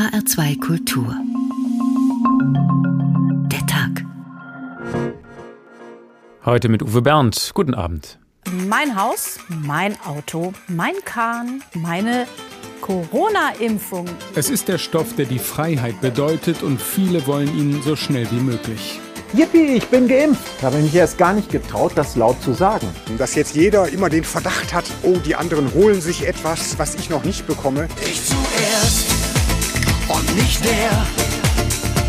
HR2 Kultur. Der Tag. Heute mit Uwe Bernd. Guten Abend. Mein Haus, mein Auto, mein Kahn, meine Corona-Impfung. Es ist der Stoff, der die Freiheit bedeutet und viele wollen ihn so schnell wie möglich. Yippie, ich bin geimpft. Ich habe mich erst gar nicht getraut, das laut zu sagen. Dass jetzt jeder immer den Verdacht hat, oh, die anderen holen sich etwas, was ich noch nicht bekomme. Ich zuerst nicht der.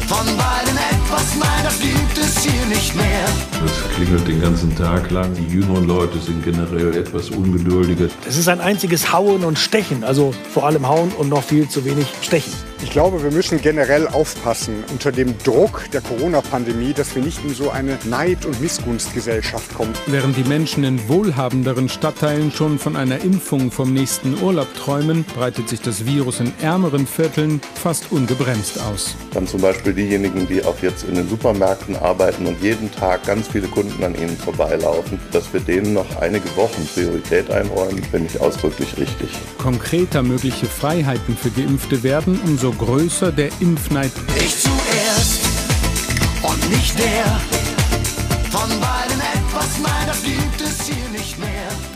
Von beiden etwas, nein, das gibt es hier nicht mehr. Das klingelt den ganzen Tag lang. Die jüngeren Leute sind generell etwas ungeduldiger. Es ist ein einziges Hauen und Stechen, also vor allem Hauen und noch viel zu wenig Stechen. Ich glaube, wir müssen generell aufpassen unter dem Druck der Corona-Pandemie, dass wir nicht in so eine Neid- und Missgunstgesellschaft kommen. Während die Menschen in wohlhabenderen Stadtteilen schon von einer Impfung vom nächsten Urlaub träumen, breitet sich das Virus in ärmeren Vierteln fast ungebremst aus. Dann zum Beispiel diejenigen, die auch jetzt in den Supermärkten arbeiten und jeden Tag ganz viele Kunden an ihnen vorbeilaufen, dass wir denen noch einige Wochen Priorität einräumen, finde ich ausdrücklich richtig. Konkreter mögliche Freiheiten für Geimpfte werden, umso größer der Impfneid. Ich zuerst und nicht der. Von beiden etwas, nein, das gibt es hier nicht mehr.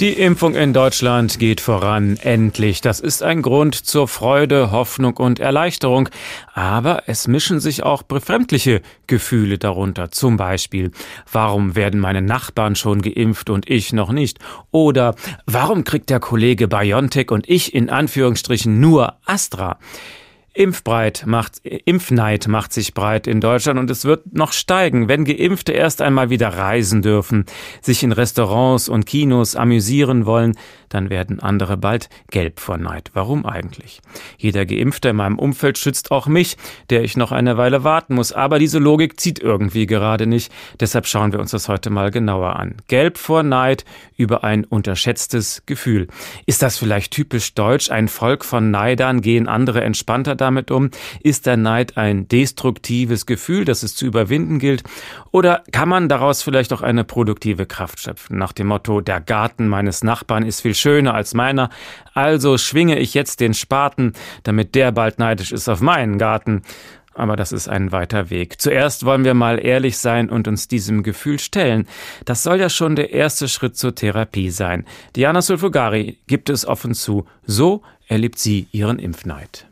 Die Impfung in Deutschland geht voran, endlich. Das ist ein Grund zur Freude, Hoffnung und Erleichterung. Aber es mischen sich auch befremdliche Gefühle darunter. Zum Beispiel, warum werden meine Nachbarn schon geimpft und ich noch nicht? Oder warum kriegt der Kollege Biontech und ich in Anführungsstrichen nur Astra? Impfbreit macht, Impfneid macht sich breit in Deutschland und es wird noch steigen, wenn Geimpfte erst einmal wieder reisen dürfen, sich in Restaurants und Kinos amüsieren wollen, dann werden andere bald gelb vor Neid. Warum eigentlich? Jeder Geimpfte in meinem Umfeld schützt auch mich, der ich noch eine Weile warten muss. Aber diese Logik zieht irgendwie gerade nicht. Deshalb schauen wir uns das heute mal genauer an. Gelb vor Neid über ein unterschätztes Gefühl. Ist das vielleicht typisch deutsch? Ein Volk von Neidern gehen andere entspannter damit um? Ist der Neid ein destruktives Gefühl, das es zu überwinden gilt? Oder kann man daraus vielleicht auch eine produktive Kraft schöpfen? Nach dem Motto, der Garten meines Nachbarn ist viel schöner als meiner, also schwinge ich jetzt den Spaten, damit der bald neidisch ist auf meinen Garten. Aber das ist ein weiter Weg. Zuerst wollen wir mal ehrlich sein und uns diesem Gefühl stellen. Das soll ja schon der erste Schritt zur Therapie sein. Diana Sulfugari gibt es offen zu. So erlebt sie ihren Impfneid.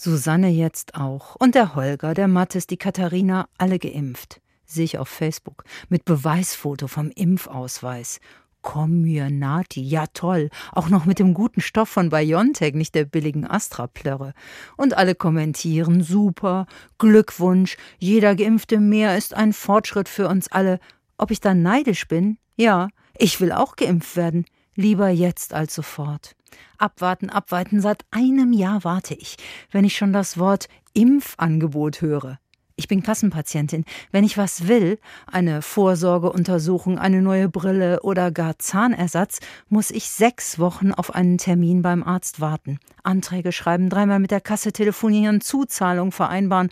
Susanne jetzt auch. Und der Holger, der Mattes, die Katharina, alle geimpft. Sehe ich auf Facebook. Mit Beweisfoto vom Impfausweis. Comirnaty, ja toll. Auch noch mit dem guten Stoff von Biontech, nicht der billigen Astra-Plörre. Und alle kommentieren, super, Glückwunsch, jeder Geimpfte mehr ist ein Fortschritt für uns alle. Ob ich dann neidisch bin? Ja, ich will auch geimpft werden. Lieber jetzt als sofort. Abwarten, abwarten, seit einem Jahr warte ich, wenn ich schon das Wort Impfangebot höre. Ich bin Kassenpatientin. Wenn ich was will, eine Vorsorgeuntersuchung, eine neue Brille oder gar Zahnersatz, muss ich sechs Wochen auf einen Termin beim Arzt warten. Anträge schreiben, dreimal mit der Kasse telefonieren, Zuzahlung vereinbaren.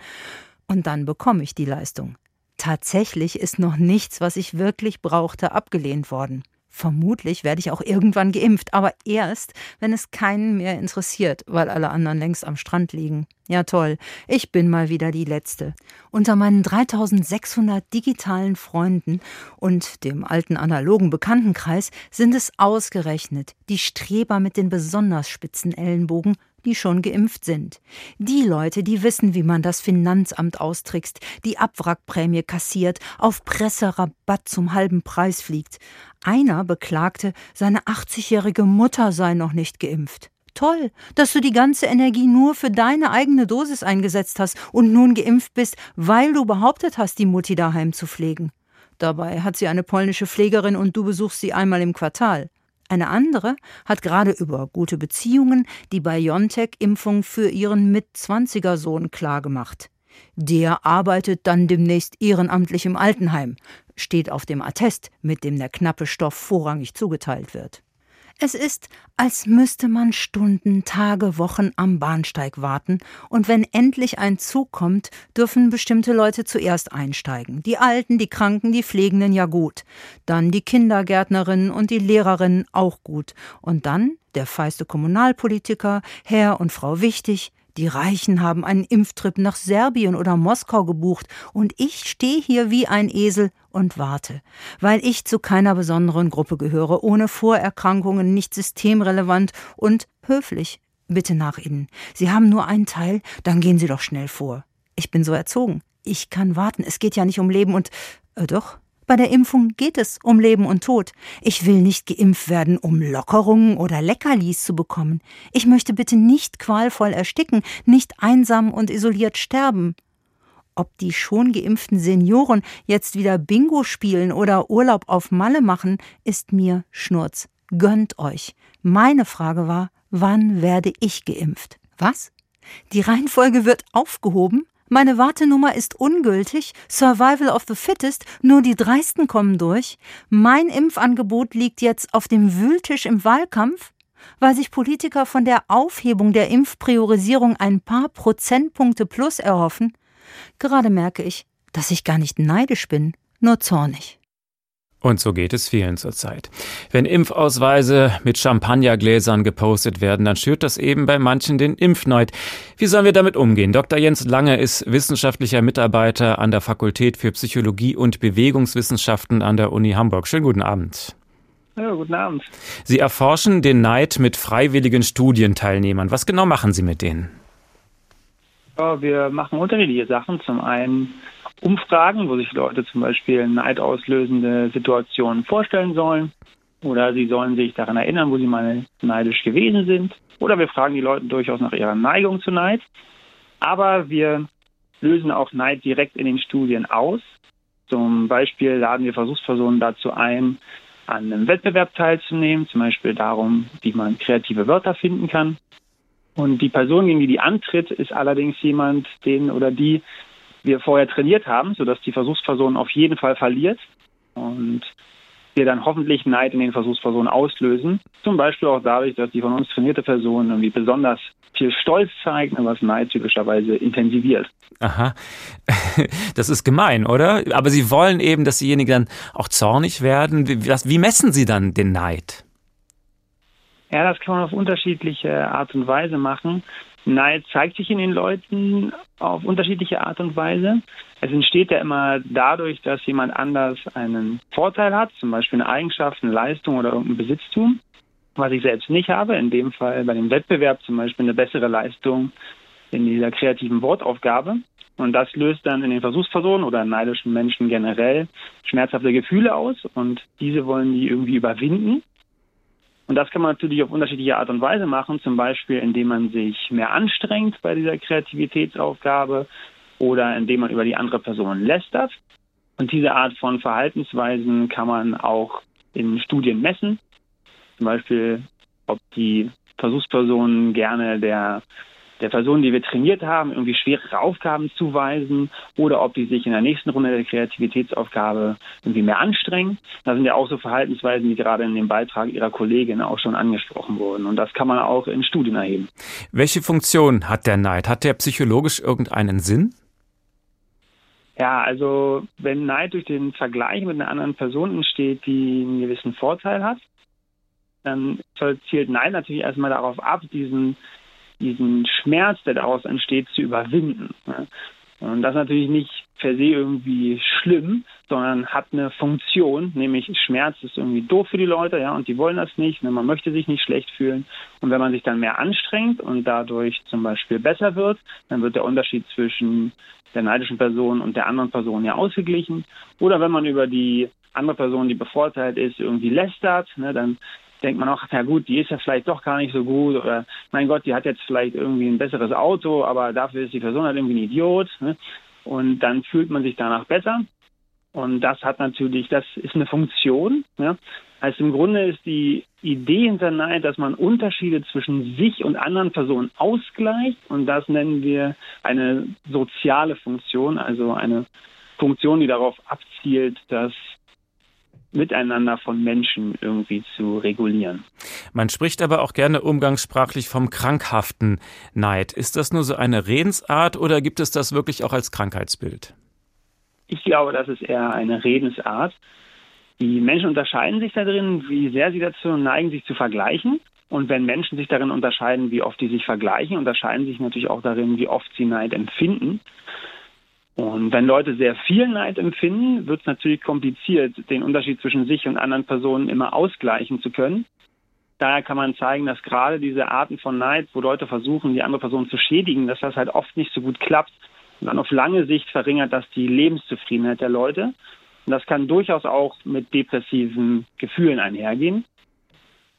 Und dann bekomme ich die Leistung. Tatsächlich ist noch nichts, was ich wirklich brauchte, abgelehnt worden. Vermutlich werde ich auch irgendwann geimpft, aber erst, wenn es keinen mehr interessiert, weil alle anderen längst am Strand liegen. Ja toll, ich bin mal wieder die Letzte. Unter meinen 3600 digitalen Freunden und dem alten analogen Bekanntenkreis sind es ausgerechnet die Streber mit den besonders spitzen Ellenbogen, die schon geimpft sind. Die Leute, die wissen, wie man das Finanzamt austrickst, die Abwrackprämie kassiert, auf Presserabatt zum halben Preis fliegt. Einer beklagte, seine 80-jährige Mutter sei noch nicht geimpft. Toll, dass du die ganze Energie nur für deine eigene Dosis eingesetzt hast und nun geimpft bist, weil du behauptet hast, die Mutti daheim zu pflegen. Dabei hat sie eine polnische Pflegerin und du besuchst sie einmal im Quartal. Eine andere hat gerade über gute Beziehungen die BioNTech-Impfung für ihren Mit-20er-Sohn klargemacht. Der arbeitet dann demnächst ehrenamtlich im Altenheim, steht auf dem Attest, mit dem der knappe Stoff vorrangig zugeteilt wird. Es ist, als müsste man Stunden, Tage, Wochen am Bahnsteig warten, und wenn endlich ein Zug kommt, dürfen bestimmte Leute zuerst einsteigen. Die Alten, die Kranken, die Pflegenden ja gut. Dann die Kindergärtnerinnen und die Lehrerinnen auch gut. Und dann der feiste Kommunalpolitiker, Herr und Frau Wichtig, Die Reichen haben einen Impftrip nach Serbien oder Moskau gebucht und ich stehe hier wie ein Esel und warte, weil ich zu keiner besonderen Gruppe gehöre, ohne Vorerkrankungen, nicht systemrelevant und höflich. Bitte nach Ihnen. Sie haben nur einen Teil, dann gehen Sie doch schnell vor. Ich bin so erzogen. Ich kann warten. Es geht ja nicht um Leben und äh, doch. Bei der Impfung geht es um Leben und Tod. Ich will nicht geimpft werden, um Lockerungen oder Leckerlis zu bekommen. Ich möchte bitte nicht qualvoll ersticken, nicht einsam und isoliert sterben. Ob die schon geimpften Senioren jetzt wieder Bingo spielen oder Urlaub auf Malle machen, ist mir Schnurz. Gönnt euch. Meine Frage war, wann werde ich geimpft? Was? Die Reihenfolge wird aufgehoben? Meine Wartenummer ist ungültig, Survival of the Fittest, nur die Dreisten kommen durch. Mein Impfangebot liegt jetzt auf dem Wühltisch im Wahlkampf, weil sich Politiker von der Aufhebung der Impfpriorisierung ein paar Prozentpunkte plus erhoffen. Gerade merke ich, dass ich gar nicht neidisch bin, nur zornig. Und so geht es vielen zurzeit. Wenn Impfausweise mit Champagnergläsern gepostet werden, dann schürt das eben bei manchen den Impfneid. Wie sollen wir damit umgehen? Dr. Jens Lange ist wissenschaftlicher Mitarbeiter an der Fakultät für Psychologie und Bewegungswissenschaften an der Uni Hamburg. Schönen guten Abend. Ja, guten Abend. Sie erforschen den Neid mit freiwilligen Studienteilnehmern. Was genau machen Sie mit denen? Ja, wir machen unterschiedliche Sachen. Zum einen Umfragen, wo sich Leute zum Beispiel neidauslösende Situationen vorstellen sollen. Oder sie sollen sich daran erinnern, wo sie mal neidisch gewesen sind. Oder wir fragen die Leute durchaus nach ihrer Neigung zu Neid. Aber wir lösen auch Neid direkt in den Studien aus. Zum Beispiel laden wir Versuchspersonen dazu ein, an einem Wettbewerb teilzunehmen, zum Beispiel darum, wie man kreative Wörter finden kann. Und die Person, gegen die die antritt, ist allerdings jemand, den oder die wir vorher trainiert haben, sodass die Versuchsperson auf jeden Fall verliert und wir dann hoffentlich Neid in den Versuchspersonen auslösen. Zum Beispiel auch dadurch, dass die von uns trainierte Person irgendwie besonders viel Stolz zeigt, was Neid typischerweise intensiviert. Aha, das ist gemein, oder? Aber Sie wollen eben, dass diejenigen dann auch zornig werden. Wie, wie messen Sie dann den Neid? Ja, das kann man auf unterschiedliche Art und Weise machen. Neid zeigt sich in den Leuten auf unterschiedliche Art und Weise. Es entsteht ja immer dadurch, dass jemand anders einen Vorteil hat, zum Beispiel eine Eigenschaft, eine Leistung oder irgendein Besitztum, was ich selbst nicht habe. In dem Fall bei dem Wettbewerb zum Beispiel eine bessere Leistung in dieser kreativen Wortaufgabe. Und das löst dann in den Versuchspersonen oder neidischen Menschen generell schmerzhafte Gefühle aus und diese wollen die irgendwie überwinden. Und das kann man natürlich auf unterschiedliche Art und Weise machen, zum Beispiel indem man sich mehr anstrengt bei dieser Kreativitätsaufgabe oder indem man über die andere Person lästert. Und diese Art von Verhaltensweisen kann man auch in Studien messen. Zum Beispiel, ob die Versuchspersonen gerne der der Person, die wir trainiert haben, irgendwie schwerere Aufgaben zuweisen oder ob die sich in der nächsten Runde der Kreativitätsaufgabe irgendwie mehr anstrengen. Das sind ja auch so Verhaltensweisen, die gerade in dem Beitrag Ihrer Kollegin auch schon angesprochen wurden. Und das kann man auch in Studien erheben. Welche Funktion hat der Neid? Hat der psychologisch irgendeinen Sinn? Ja, also wenn Neid durch den Vergleich mit einer anderen Person entsteht, die einen gewissen Vorteil hat, dann zielt Neid natürlich erstmal darauf ab, diesen diesen Schmerz, der daraus entsteht, zu überwinden. Und das ist natürlich nicht per se irgendwie schlimm, sondern hat eine Funktion, nämlich Schmerz ist irgendwie doof für die Leute, ja, und die wollen das nicht, ne, man möchte sich nicht schlecht fühlen. Und wenn man sich dann mehr anstrengt und dadurch zum Beispiel besser wird, dann wird der Unterschied zwischen der neidischen Person und der anderen Person ja ausgeglichen. Oder wenn man über die andere Person, die bevorteilt ist, irgendwie lästert, ne, dann denkt man auch, ja gut, die ist ja vielleicht doch gar nicht so gut oder mein Gott, die hat jetzt vielleicht irgendwie ein besseres Auto, aber dafür ist die Person halt irgendwie ein Idiot. Ne? Und dann fühlt man sich danach besser. Und das hat natürlich, das ist eine Funktion. Ja? Also im Grunde ist die Idee hinter Neid, dass man Unterschiede zwischen sich und anderen Personen ausgleicht. Und das nennen wir eine soziale Funktion, also eine Funktion, die darauf abzielt, dass Miteinander von Menschen irgendwie zu regulieren. Man spricht aber auch gerne umgangssprachlich vom krankhaften Neid. Ist das nur so eine Redensart oder gibt es das wirklich auch als Krankheitsbild? Ich glaube, das ist eher eine Redensart. Die Menschen unterscheiden sich da drin, wie sehr sie dazu neigen, sich zu vergleichen. Und wenn Menschen sich darin unterscheiden, wie oft die sich vergleichen, unterscheiden sich natürlich auch darin, wie oft sie Neid empfinden. Und wenn Leute sehr viel Neid empfinden, wird es natürlich kompliziert, den Unterschied zwischen sich und anderen Personen immer ausgleichen zu können. Daher kann man zeigen, dass gerade diese Arten von Neid, wo Leute versuchen, die andere Person zu schädigen, dass das halt oft nicht so gut klappt. Und dann auf lange Sicht verringert das die Lebenszufriedenheit der Leute. Und das kann durchaus auch mit depressiven Gefühlen einhergehen.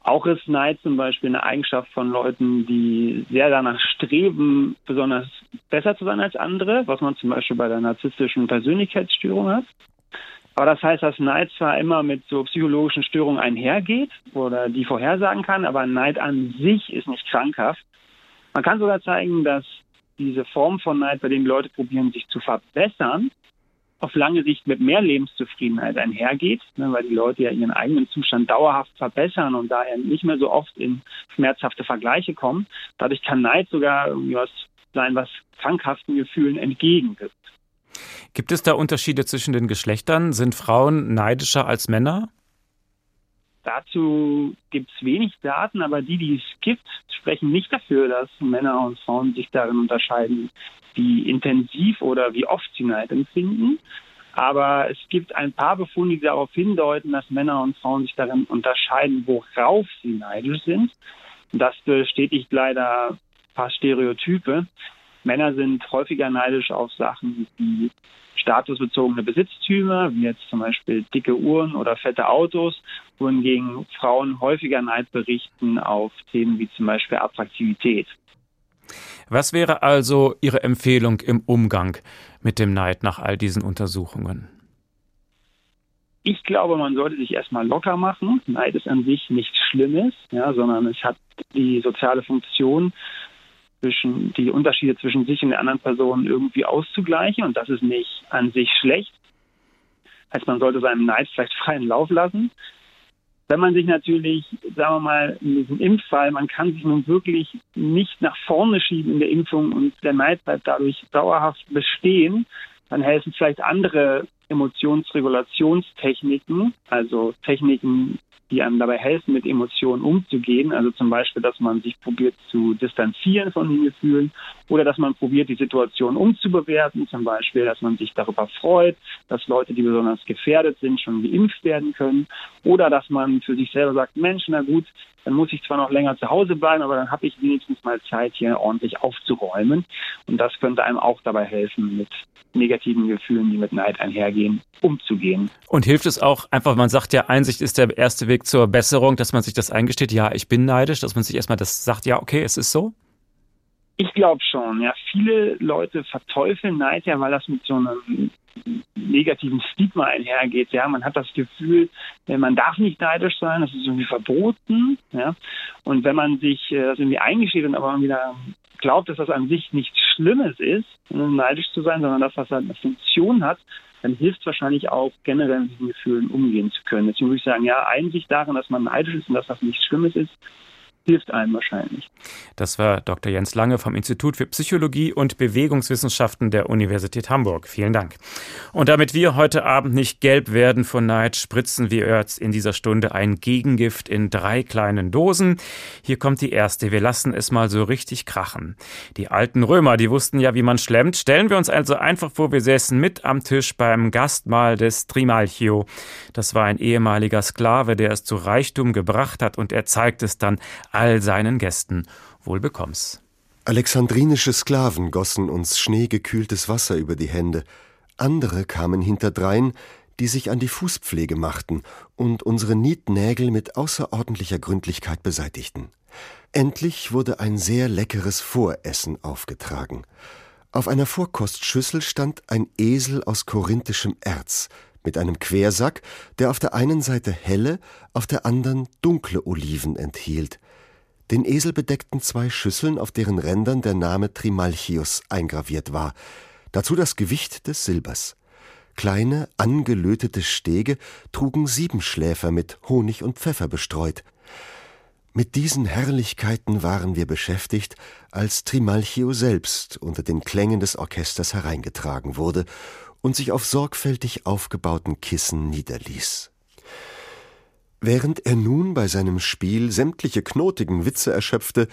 Auch ist Neid zum Beispiel eine Eigenschaft von Leuten, die sehr danach streben, besonders besser zu sein als andere, was man zum Beispiel bei der narzisstischen Persönlichkeitsstörung hat. Aber das heißt, dass Neid zwar immer mit so psychologischen Störungen einhergeht oder die vorhersagen kann, aber Neid an sich ist nicht krankhaft. Man kann sogar zeigen, dass diese Form von Neid, bei denen Leute probieren, sich zu verbessern, auf lange Sicht mit mehr Lebenszufriedenheit einhergeht, ne, weil die Leute ja ihren eigenen Zustand dauerhaft verbessern und daher nicht mehr so oft in schmerzhafte Vergleiche kommen. Dadurch kann Neid sogar irgendwie was sein, was krankhaften Gefühlen entgegenwirkt. Gibt es da Unterschiede zwischen den Geschlechtern? Sind Frauen neidischer als Männer? Dazu gibt es wenig Daten, aber die, die es gibt, sprechen nicht dafür, dass Männer und Frauen sich darin unterscheiden, wie intensiv oder wie oft sie Neid empfinden. Aber es gibt ein paar Befunde, die darauf hindeuten, dass Männer und Frauen sich darin unterscheiden, worauf sie neidisch sind. Das bestätigt leider ein paar Stereotype. Männer sind häufiger neidisch auf Sachen wie statusbezogene Besitztümer, wie jetzt zum Beispiel dicke Uhren oder fette Autos, wohingegen Frauen häufiger Neid berichten auf Themen wie zum Beispiel Attraktivität. Was wäre also Ihre Empfehlung im Umgang mit dem Neid nach all diesen Untersuchungen? Ich glaube, man sollte sich erstmal locker machen. Neid ist an sich nichts Schlimmes, ja, sondern es hat die soziale Funktion, zwischen die Unterschiede zwischen sich und der anderen Person irgendwie auszugleichen und das ist nicht an sich schlecht. Heißt, man sollte seinem Neid vielleicht freien Lauf lassen. Wenn man sich natürlich, sagen wir mal, in diesem Impffall, man kann sich nun wirklich nicht nach vorne schieben in der Impfung und der Neid bleibt dadurch dauerhaft bestehen, dann helfen vielleicht andere Emotionsregulationstechniken, also Techniken, die einem dabei helfen, mit Emotionen umzugehen. Also zum Beispiel, dass man sich probiert zu distanzieren von den Gefühlen oder dass man probiert, die Situation umzubewerten. Zum Beispiel, dass man sich darüber freut, dass Leute, die besonders gefährdet sind, schon geimpft werden können. Oder dass man für sich selber sagt, Mensch, na gut, dann muss ich zwar noch länger zu Hause bleiben, aber dann habe ich wenigstens mal Zeit, hier ordentlich aufzuräumen. Und das könnte einem auch dabei helfen, mit negativen Gefühlen, die mit Neid einhergehen, umzugehen. Und hilft es auch einfach, man sagt ja, Einsicht ist der erste Weg zur Besserung, dass man sich das eingesteht, ja, ich bin neidisch, dass man sich erstmal das sagt, ja, okay, es ist so? Ich glaube schon, ja. Viele Leute verteufeln Neid ja, weil das mit so einem negativen Stigma einhergeht. Ja, man hat das Gefühl, man darf nicht neidisch sein, das ist irgendwie verboten. Ja, und wenn man sich äh, das irgendwie eingesteht und aber wieder glaubt, dass das an sich nichts Schlimmes ist, neidisch zu sein, sondern dass das halt eine Funktion hat, dann hilft es wahrscheinlich auch generell mit diesen Gefühlen umgehen zu können. Deswegen würde ich sagen, ja, Einsicht darin, dass man neidisch ist und dass das nichts Schlimmes ist, hilft einem wahrscheinlich. Das war Dr. Jens Lange vom Institut für Psychologie und Bewegungswissenschaften der Universität Hamburg. Vielen Dank. Und damit wir heute Abend nicht gelb werden von Neid, spritzen wir jetzt in dieser Stunde ein Gegengift in drei kleinen Dosen. Hier kommt die erste. Wir lassen es mal so richtig krachen. Die alten Römer, die wussten ja, wie man schlemmt. Stellen wir uns also einfach vor, wir säßen mit am Tisch beim Gastmahl des Trimalchio. Das war ein ehemaliger Sklave, der es zu Reichtum gebracht hat und er zeigt es dann all seinen Gästen. Wohl bekomm's. Alexandrinische Sklaven gossen uns schneegekühltes Wasser über die Hände. Andere kamen hinterdrein, die sich an die Fußpflege machten und unsere Nietnägel mit außerordentlicher Gründlichkeit beseitigten. Endlich wurde ein sehr leckeres Voressen aufgetragen. Auf einer Vorkostschüssel stand ein Esel aus korinthischem Erz, mit einem Quersack, der auf der einen Seite helle, auf der anderen dunkle Oliven enthielt. Den Esel bedeckten zwei Schüsseln, auf deren Rändern der Name Trimalchius eingraviert war, dazu das Gewicht des Silbers. Kleine, angelötete Stege trugen Siebenschläfer mit Honig und Pfeffer bestreut. Mit diesen Herrlichkeiten waren wir beschäftigt, als Trimalchio selbst unter den Klängen des Orchesters hereingetragen wurde und sich auf sorgfältig aufgebauten Kissen niederließ. Während er nun bei seinem Spiel sämtliche knotigen Witze erschöpfte,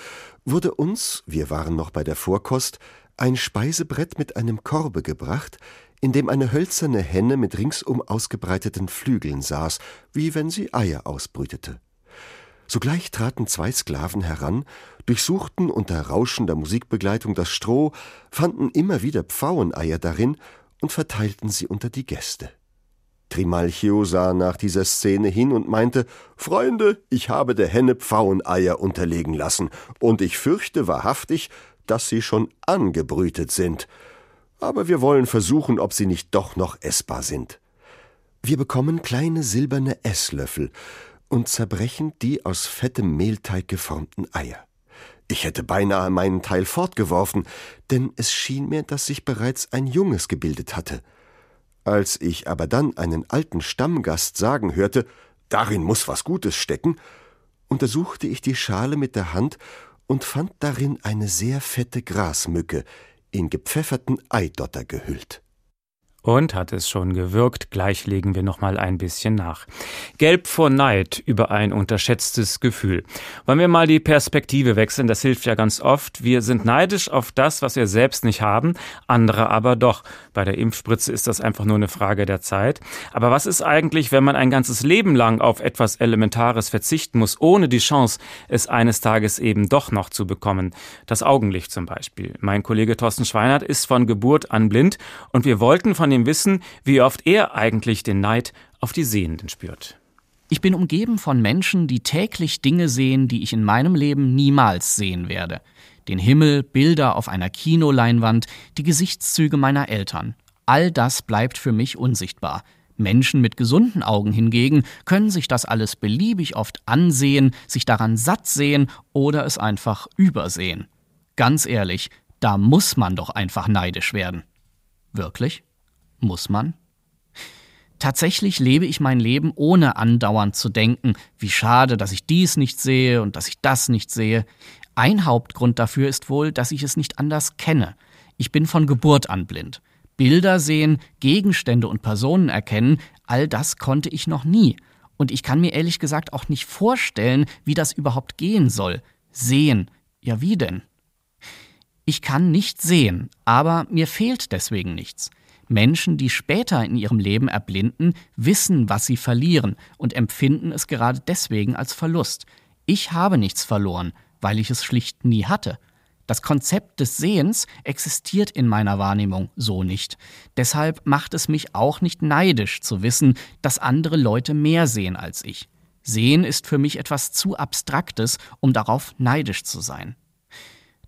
wurde uns, wir waren noch bei der Vorkost, ein Speisebrett mit einem Korbe gebracht, in dem eine hölzerne Henne mit ringsum ausgebreiteten Flügeln saß, wie wenn sie Eier ausbrütete. Sogleich traten zwei Sklaven heran, durchsuchten unter rauschender Musikbegleitung das Stroh, fanden immer wieder Pfaueneier darin und verteilten sie unter die Gäste. Trimalchio sah nach dieser Szene hin und meinte, Freunde, ich habe der Henne Pfaueneier unterlegen lassen, und ich fürchte wahrhaftig, dass sie schon angebrütet sind. Aber wir wollen versuchen, ob sie nicht doch noch essbar sind. Wir bekommen kleine silberne Esslöffel und zerbrechen die aus fettem Mehlteig geformten Eier. Ich hätte beinahe meinen Teil fortgeworfen, denn es schien mir, dass sich bereits ein Junges gebildet hatte. Als ich aber dann einen alten Stammgast sagen hörte, darin muss was Gutes stecken, untersuchte ich die Schale mit der Hand und fand darin eine sehr fette Grasmücke, in gepfefferten Eidotter gehüllt. Und hat es schon gewirkt, gleich legen wir noch mal ein bisschen nach. Gelb vor Neid über ein unterschätztes Gefühl. Wollen wir mal die Perspektive wechseln, das hilft ja ganz oft. Wir sind neidisch auf das, was wir selbst nicht haben, andere aber doch. Bei der Impfspritze ist das einfach nur eine Frage der Zeit. Aber was ist eigentlich, wenn man ein ganzes Leben lang auf etwas Elementares verzichten muss, ohne die Chance, es eines Tages eben doch noch zu bekommen? Das Augenlicht zum Beispiel. Mein Kollege Thorsten Schweinert ist von Geburt an blind und wir wollten von ihm wissen, wie oft er eigentlich den Neid auf die Sehenden spürt. Ich bin umgeben von Menschen, die täglich Dinge sehen, die ich in meinem Leben niemals sehen werde. Den Himmel, Bilder auf einer Kinoleinwand, die Gesichtszüge meiner Eltern. All das bleibt für mich unsichtbar. Menschen mit gesunden Augen hingegen können sich das alles beliebig oft ansehen, sich daran satt sehen oder es einfach übersehen. Ganz ehrlich, da muss man doch einfach neidisch werden. Wirklich? Muss man? Tatsächlich lebe ich mein Leben ohne andauernd zu denken, wie schade, dass ich dies nicht sehe und dass ich das nicht sehe. Ein Hauptgrund dafür ist wohl, dass ich es nicht anders kenne. Ich bin von Geburt an blind. Bilder sehen, Gegenstände und Personen erkennen, all das konnte ich noch nie. Und ich kann mir ehrlich gesagt auch nicht vorstellen, wie das überhaupt gehen soll. Sehen. Ja, wie denn? Ich kann nicht sehen, aber mir fehlt deswegen nichts. Menschen, die später in ihrem Leben erblinden, wissen, was sie verlieren und empfinden es gerade deswegen als Verlust. Ich habe nichts verloren, weil ich es schlicht nie hatte. Das Konzept des Sehens existiert in meiner Wahrnehmung so nicht. Deshalb macht es mich auch nicht neidisch zu wissen, dass andere Leute mehr sehen als ich. Sehen ist für mich etwas zu Abstraktes, um darauf neidisch zu sein.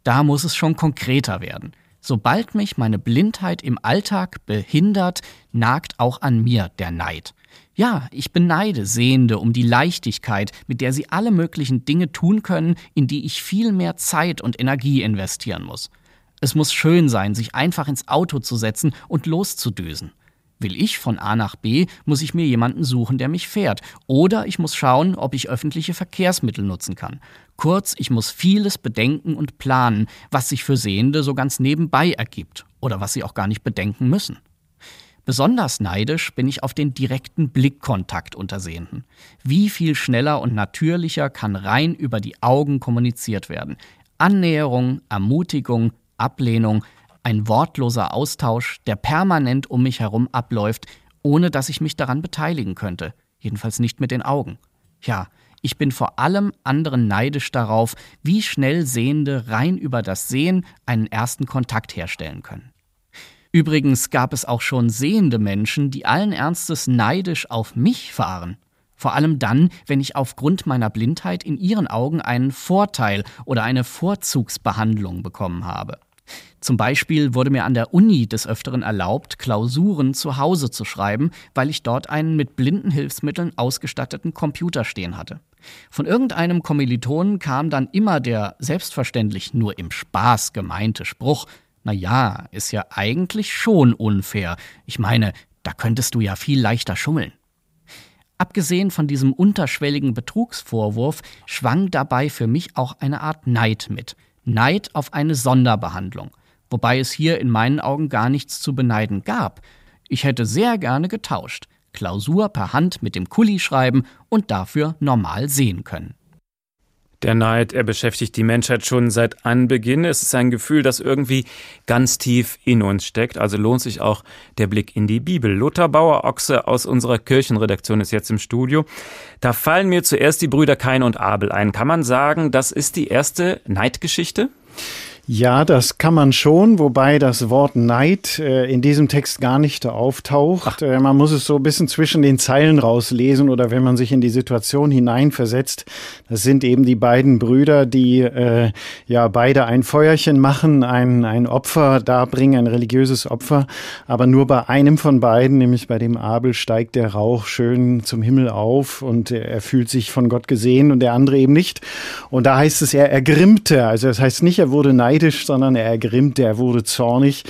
Da muss es schon konkreter werden. Sobald mich meine Blindheit im Alltag behindert, nagt auch an mir der Neid. Ja, ich beneide Sehende um die Leichtigkeit, mit der sie alle möglichen Dinge tun können, in die ich viel mehr Zeit und Energie investieren muss. Es muss schön sein, sich einfach ins Auto zu setzen und loszudüsen. Will ich von A nach B, muss ich mir jemanden suchen, der mich fährt. Oder ich muss schauen, ob ich öffentliche Verkehrsmittel nutzen kann. Kurz, ich muss vieles bedenken und planen, was sich für Sehende so ganz nebenbei ergibt oder was sie auch gar nicht bedenken müssen. Besonders neidisch bin ich auf den direkten Blickkontakt unter Sehenden. Wie viel schneller und natürlicher kann rein über die Augen kommuniziert werden. Annäherung, Ermutigung, Ablehnung, ein wortloser Austausch, der permanent um mich herum abläuft, ohne dass ich mich daran beteiligen könnte, jedenfalls nicht mit den Augen. Ja, ich bin vor allem anderen neidisch darauf, wie schnell Sehende rein über das Sehen einen ersten Kontakt herstellen können. Übrigens gab es auch schon sehende Menschen, die allen Ernstes neidisch auf mich fahren. Vor allem dann, wenn ich aufgrund meiner Blindheit in ihren Augen einen Vorteil oder eine Vorzugsbehandlung bekommen habe. Zum Beispiel wurde mir an der Uni des Öfteren erlaubt, Klausuren zu Hause zu schreiben, weil ich dort einen mit blinden Hilfsmitteln ausgestatteten Computer stehen hatte. Von irgendeinem Kommilitonen kam dann immer der selbstverständlich nur im Spaß gemeinte Spruch, na ja, ist ja eigentlich schon unfair. Ich meine, da könntest du ja viel leichter schummeln. Abgesehen von diesem unterschwelligen Betrugsvorwurf schwang dabei für mich auch eine Art Neid mit. Neid auf eine Sonderbehandlung, wobei es hier in meinen Augen gar nichts zu beneiden gab. Ich hätte sehr gerne getauscht. Klausur per Hand mit dem Kuli schreiben und dafür normal sehen können. Der Neid, er beschäftigt die Menschheit schon seit Anbeginn. Es ist ein Gefühl, das irgendwie ganz tief in uns steckt. Also lohnt sich auch der Blick in die Bibel. Lothar Bauer-Ochse aus unserer Kirchenredaktion ist jetzt im Studio. Da fallen mir zuerst die Brüder Kain und Abel ein. Kann man sagen, das ist die erste Neidgeschichte? Ja, das kann man schon, wobei das Wort Neid äh, in diesem Text gar nicht auftaucht. Äh, man muss es so ein bisschen zwischen den Zeilen rauslesen oder wenn man sich in die Situation hineinversetzt. Das sind eben die beiden Brüder, die äh, ja beide ein Feuerchen machen, ein, ein Opfer darbringen, ein religiöses Opfer. Aber nur bei einem von beiden, nämlich bei dem Abel, steigt der Rauch schön zum Himmel auf und er fühlt sich von Gott gesehen und der andere eben nicht. Und da heißt es, er ergrimmte. Also das heißt nicht, er wurde neidisch neidisch, sondern er ergrimmte, er wurde zornig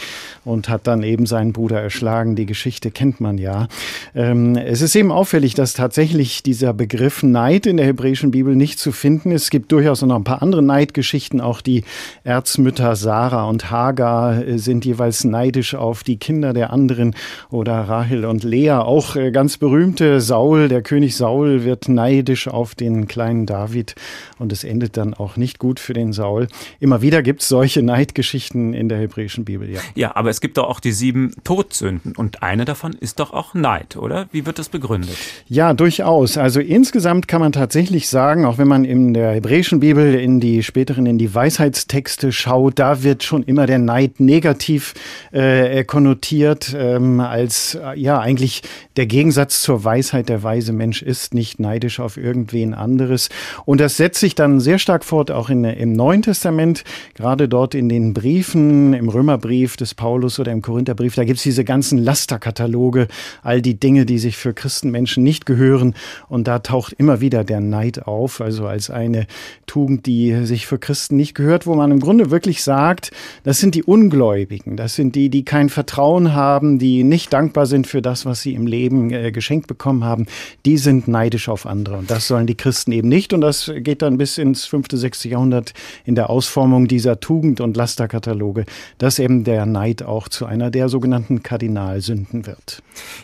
und hat dann eben seinen Bruder erschlagen. Die Geschichte kennt man ja. Ähm, es ist eben auffällig, dass tatsächlich dieser Begriff Neid in der hebräischen Bibel nicht zu finden ist. Es gibt durchaus noch ein paar andere Neidgeschichten. Auch die Erzmütter Sarah und Hagar äh, sind jeweils neidisch auf die Kinder der anderen oder Rahel und Lea. Auch äh, ganz berühmte Saul, der König Saul wird neidisch auf den kleinen David und es endet dann auch nicht gut für den Saul. Immer wieder gibt es solche Neidgeschichten in der hebräischen Bibel, ja. Ja, aber es gibt doch auch die sieben Todsünden und eine davon ist doch auch Neid, oder? Wie wird das begründet? Ja, durchaus. Also insgesamt kann man tatsächlich sagen, auch wenn man in der hebräischen Bibel in die späteren, in die Weisheitstexte schaut, da wird schon immer der Neid negativ äh, konnotiert, ähm, als äh, ja eigentlich der Gegensatz zur Weisheit. Der weise Mensch ist nicht neidisch auf irgendwen anderes. Und das setzt sich dann sehr stark fort, auch in, im Neuen Testament, gerade dort in den Briefen, im Römerbrief des Paulus oder im Korintherbrief, da gibt es diese ganzen Lasterkataloge, all die Dinge, die sich für Christenmenschen nicht gehören. Und da taucht immer wieder der Neid auf, also als eine Tugend, die sich für Christen nicht gehört, wo man im Grunde wirklich sagt, das sind die Ungläubigen, das sind die, die kein Vertrauen haben, die nicht dankbar sind für das, was sie im Leben äh, geschenkt bekommen haben. Die sind neidisch auf andere. Und das sollen die Christen eben nicht. Und das geht dann bis ins fünfte, sechste Jahrhundert in der Ausformung dieser Tugend Tugend- und Lasterkataloge, dass eben der Neid auch zu einer der sogenannten Kardinalsünden wird.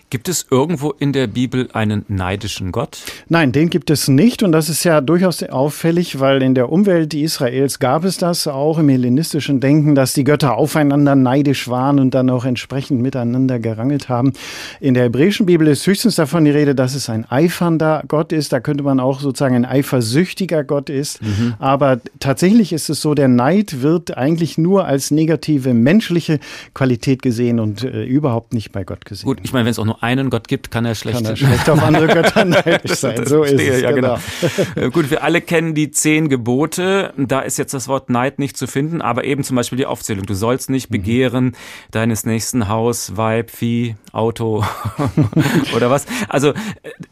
Gibt es irgendwo in der Bibel einen neidischen Gott? Nein, den gibt es nicht und das ist ja durchaus auffällig, weil in der Umwelt Israels gab es das auch im hellenistischen Denken, dass die Götter aufeinander neidisch waren und dann auch entsprechend miteinander gerangelt haben. In der hebräischen Bibel ist höchstens davon die Rede, dass es ein eifernder Gott ist. Da könnte man auch sozusagen ein eifersüchtiger Gott ist. Mhm. Aber tatsächlich ist es so, der Neid wird wird eigentlich nur als negative menschliche Qualität gesehen und äh, überhaupt nicht bei Gott gesehen. Gut, ich meine, wenn es auch nur einen Gott gibt, kann er schlecht, kann er schlecht auf andere Götter neidisch sein. So ist es. Ja, genau. genau. Äh, gut, wir alle kennen die zehn Gebote. Da ist jetzt das Wort Neid nicht zu finden, aber eben zum Beispiel die Aufzählung. Du sollst nicht mhm. begehren mhm. deines nächsten Haus, Weib, Vieh, Auto oder was. Also äh,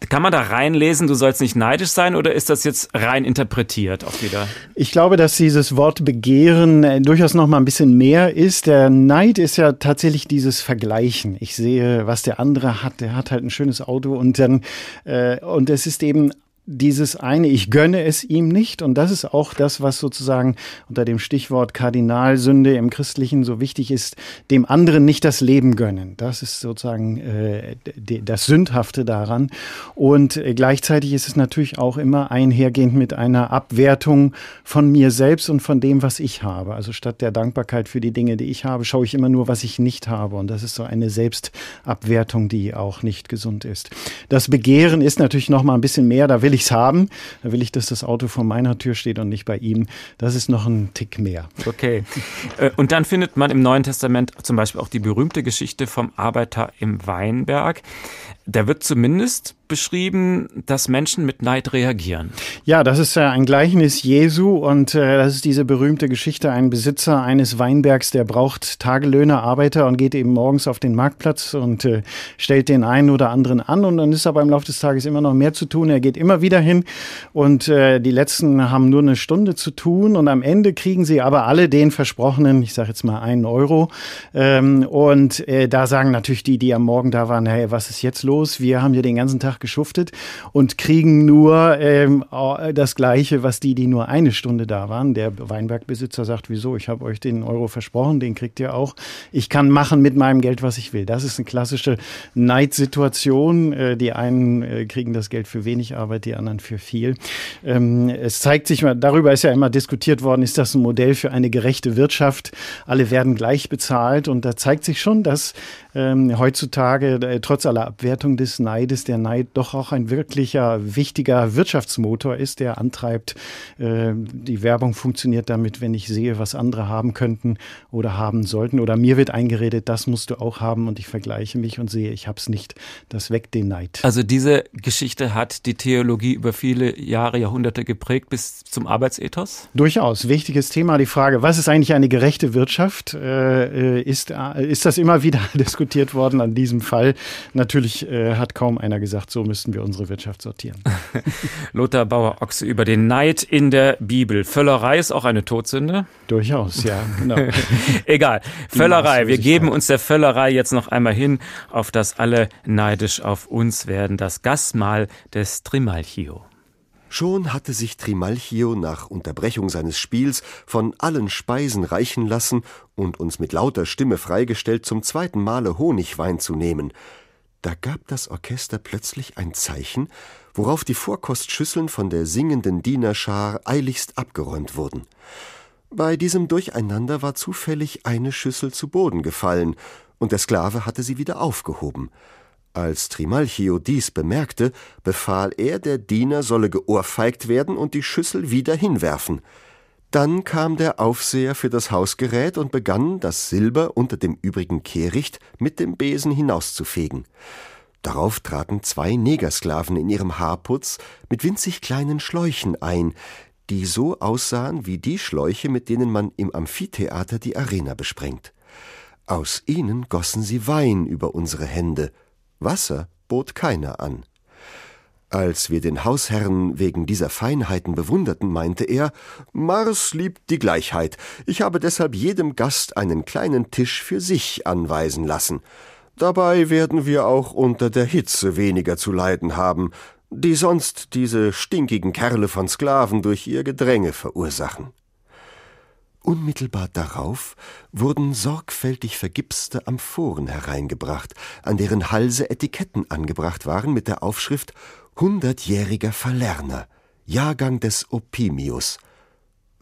kann man da reinlesen, du sollst nicht neidisch sein oder ist das jetzt rein interpretiert auch wieder? Ich glaube, dass dieses Wort begehren äh, durchaus noch mal ein bisschen mehr ist. Der Neid ist ja tatsächlich dieses Vergleichen. Ich sehe, was der andere hat. Der hat halt ein schönes Auto und dann äh, und es ist eben dieses eine, ich gönne es ihm nicht. Und das ist auch das, was sozusagen unter dem Stichwort Kardinalsünde im Christlichen so wichtig ist, dem anderen nicht das Leben gönnen. Das ist sozusagen äh, das Sündhafte daran. Und äh, gleichzeitig ist es natürlich auch immer einhergehend mit einer Abwertung von mir selbst und von dem, was ich habe. Also statt der Dankbarkeit für die Dinge, die ich habe, schaue ich immer nur, was ich nicht habe. Und das ist so eine Selbstabwertung, die auch nicht gesund ist. Das Begehren ist natürlich noch mal ein bisschen mehr. Da will will ich es haben. Da will ich, dass das Auto vor meiner Tür steht und nicht bei ihm. Das ist noch ein Tick mehr. Okay. Äh, und dann findet man im Neuen Testament zum Beispiel auch die berühmte Geschichte vom Arbeiter im Weinberg. Da wird zumindest beschrieben, dass Menschen mit Neid reagieren. Ja, das ist ein Gleichnis Jesu und äh, das ist diese berühmte Geschichte. Ein Besitzer eines Weinbergs, der braucht Tagelöhner, Arbeiter und geht eben morgens auf den Marktplatz und äh, stellt den einen oder anderen an und dann ist aber im Laufe des Tages immer noch mehr zu tun. Er geht immer wieder hin und äh, die letzten haben nur eine Stunde zu tun und am Ende kriegen sie aber alle den versprochenen, ich sage jetzt mal einen Euro ähm, und äh, da sagen natürlich die, die am Morgen da waren, hey, was ist jetzt los? Wir haben hier den ganzen Tag geschuftet und kriegen nur ähm, das Gleiche, was die, die nur eine Stunde da waren. Der Weinbergbesitzer sagt, wieso? Ich habe euch den Euro versprochen, den kriegt ihr auch. Ich kann machen mit meinem Geld, was ich will. Das ist eine klassische Neidsituation. Äh, die einen äh, kriegen das Geld für wenig Arbeit, die anderen für viel. Ähm, es zeigt sich mal, darüber ist ja immer diskutiert worden, ist das ein Modell für eine gerechte Wirtschaft? Alle werden gleich bezahlt und da zeigt sich schon, dass ähm, heutzutage äh, trotz aller Abwertung des Neides der Neid doch auch ein wirklicher wichtiger Wirtschaftsmotor ist, der antreibt. Äh, die Werbung funktioniert damit, wenn ich sehe, was andere haben könnten oder haben sollten oder mir wird eingeredet, das musst du auch haben und ich vergleiche mich und sehe, ich habe es nicht. Das weckt den Neid. Also diese Geschichte hat die Theologie über viele Jahre, Jahrhunderte geprägt bis zum Arbeitsethos? Durchaus. Wichtiges Thema. Die Frage, was ist eigentlich eine gerechte Wirtschaft? Äh, äh ist, äh, ist das immer wieder diskutiert worden an diesem Fall? Natürlich äh, hat kaum einer gesagt, so müssten wir unsere Wirtschaft sortieren. Lothar Bauer-Ochse über den Neid in der Bibel. Völlerei ist auch eine Todsünde? Durchaus, ja, genau. Egal. Völlerei. Wir geben uns der Völlerei jetzt noch einmal hin, auf das alle neidisch auf uns werden. Das Gastmahl des Trimalchio. Schon hatte sich Trimalchio nach Unterbrechung seines Spiels von allen Speisen reichen lassen und uns mit lauter Stimme freigestellt, zum zweiten Male Honigwein zu nehmen. Da gab das Orchester plötzlich ein Zeichen, worauf die Vorkostschüsseln von der singenden Dienerschar eiligst abgeräumt wurden. Bei diesem Durcheinander war zufällig eine Schüssel zu Boden gefallen, und der Sklave hatte sie wieder aufgehoben. Als Trimalchio dies bemerkte, befahl er, der Diener solle geohrfeigt werden und die Schüssel wieder hinwerfen. Dann kam der Aufseher für das Hausgerät und begann, das Silber unter dem übrigen Kehricht mit dem Besen hinauszufegen. Darauf traten zwei Negersklaven in ihrem Haarputz mit winzig kleinen Schläuchen ein, die so aussahen wie die Schläuche, mit denen man im Amphitheater die Arena besprengt. Aus ihnen gossen sie Wein über unsere Hände, Wasser bot keiner an. Als wir den Hausherrn wegen dieser Feinheiten bewunderten, meinte er, Mars liebt die Gleichheit. Ich habe deshalb jedem Gast einen kleinen Tisch für sich anweisen lassen. Dabei werden wir auch unter der Hitze weniger zu leiden haben, die sonst diese stinkigen Kerle von Sklaven durch ihr Gedränge verursachen. Unmittelbar darauf wurden sorgfältig vergipste Amphoren hereingebracht, an deren Halse Etiketten angebracht waren mit der Aufschrift Hundertjähriger Verlerner, Jahrgang des Opimius.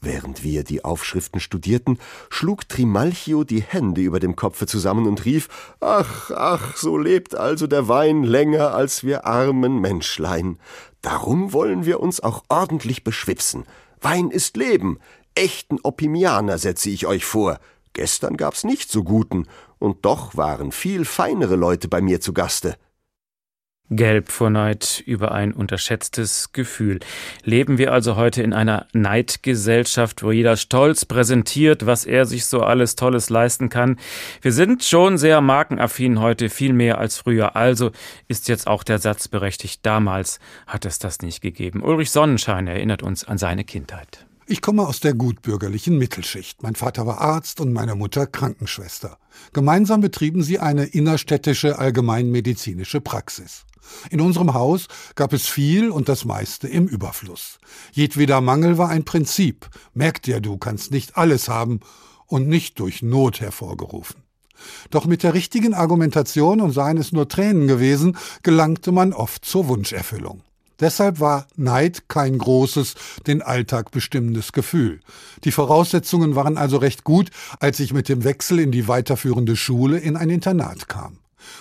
Während wir die Aufschriften studierten, schlug Trimalchio die Hände über dem Kopfe zusammen und rief Ach, ach, so lebt also der Wein länger als wir armen Menschlein. Darum wollen wir uns auch ordentlich beschwipsen. Wein ist Leben, echten Opimianer setze ich euch vor. Gestern gab's nicht so guten, und doch waren viel feinere Leute bei mir zu Gaste. Gelb vor Neid über ein unterschätztes Gefühl. Leben wir also heute in einer Neidgesellschaft, wo jeder stolz präsentiert, was er sich so alles Tolles leisten kann. Wir sind schon sehr markenaffin heute, viel mehr als früher. Also ist jetzt auch der Satz berechtigt, damals hat es das nicht gegeben. Ulrich Sonnenschein erinnert uns an seine Kindheit. Ich komme aus der gutbürgerlichen Mittelschicht. Mein Vater war Arzt und meine Mutter Krankenschwester. Gemeinsam betrieben sie eine innerstädtische allgemeinmedizinische Praxis. In unserem Haus gab es viel und das meiste im Überfluss. Jedweder Mangel war ein Prinzip. Merk dir, du kannst nicht alles haben und nicht durch Not hervorgerufen. Doch mit der richtigen Argumentation und seien es nur Tränen gewesen, gelangte man oft zur Wunscherfüllung. Deshalb war Neid kein großes, den Alltag bestimmendes Gefühl. Die Voraussetzungen waren also recht gut, als ich mit dem Wechsel in die weiterführende Schule in ein Internat kam.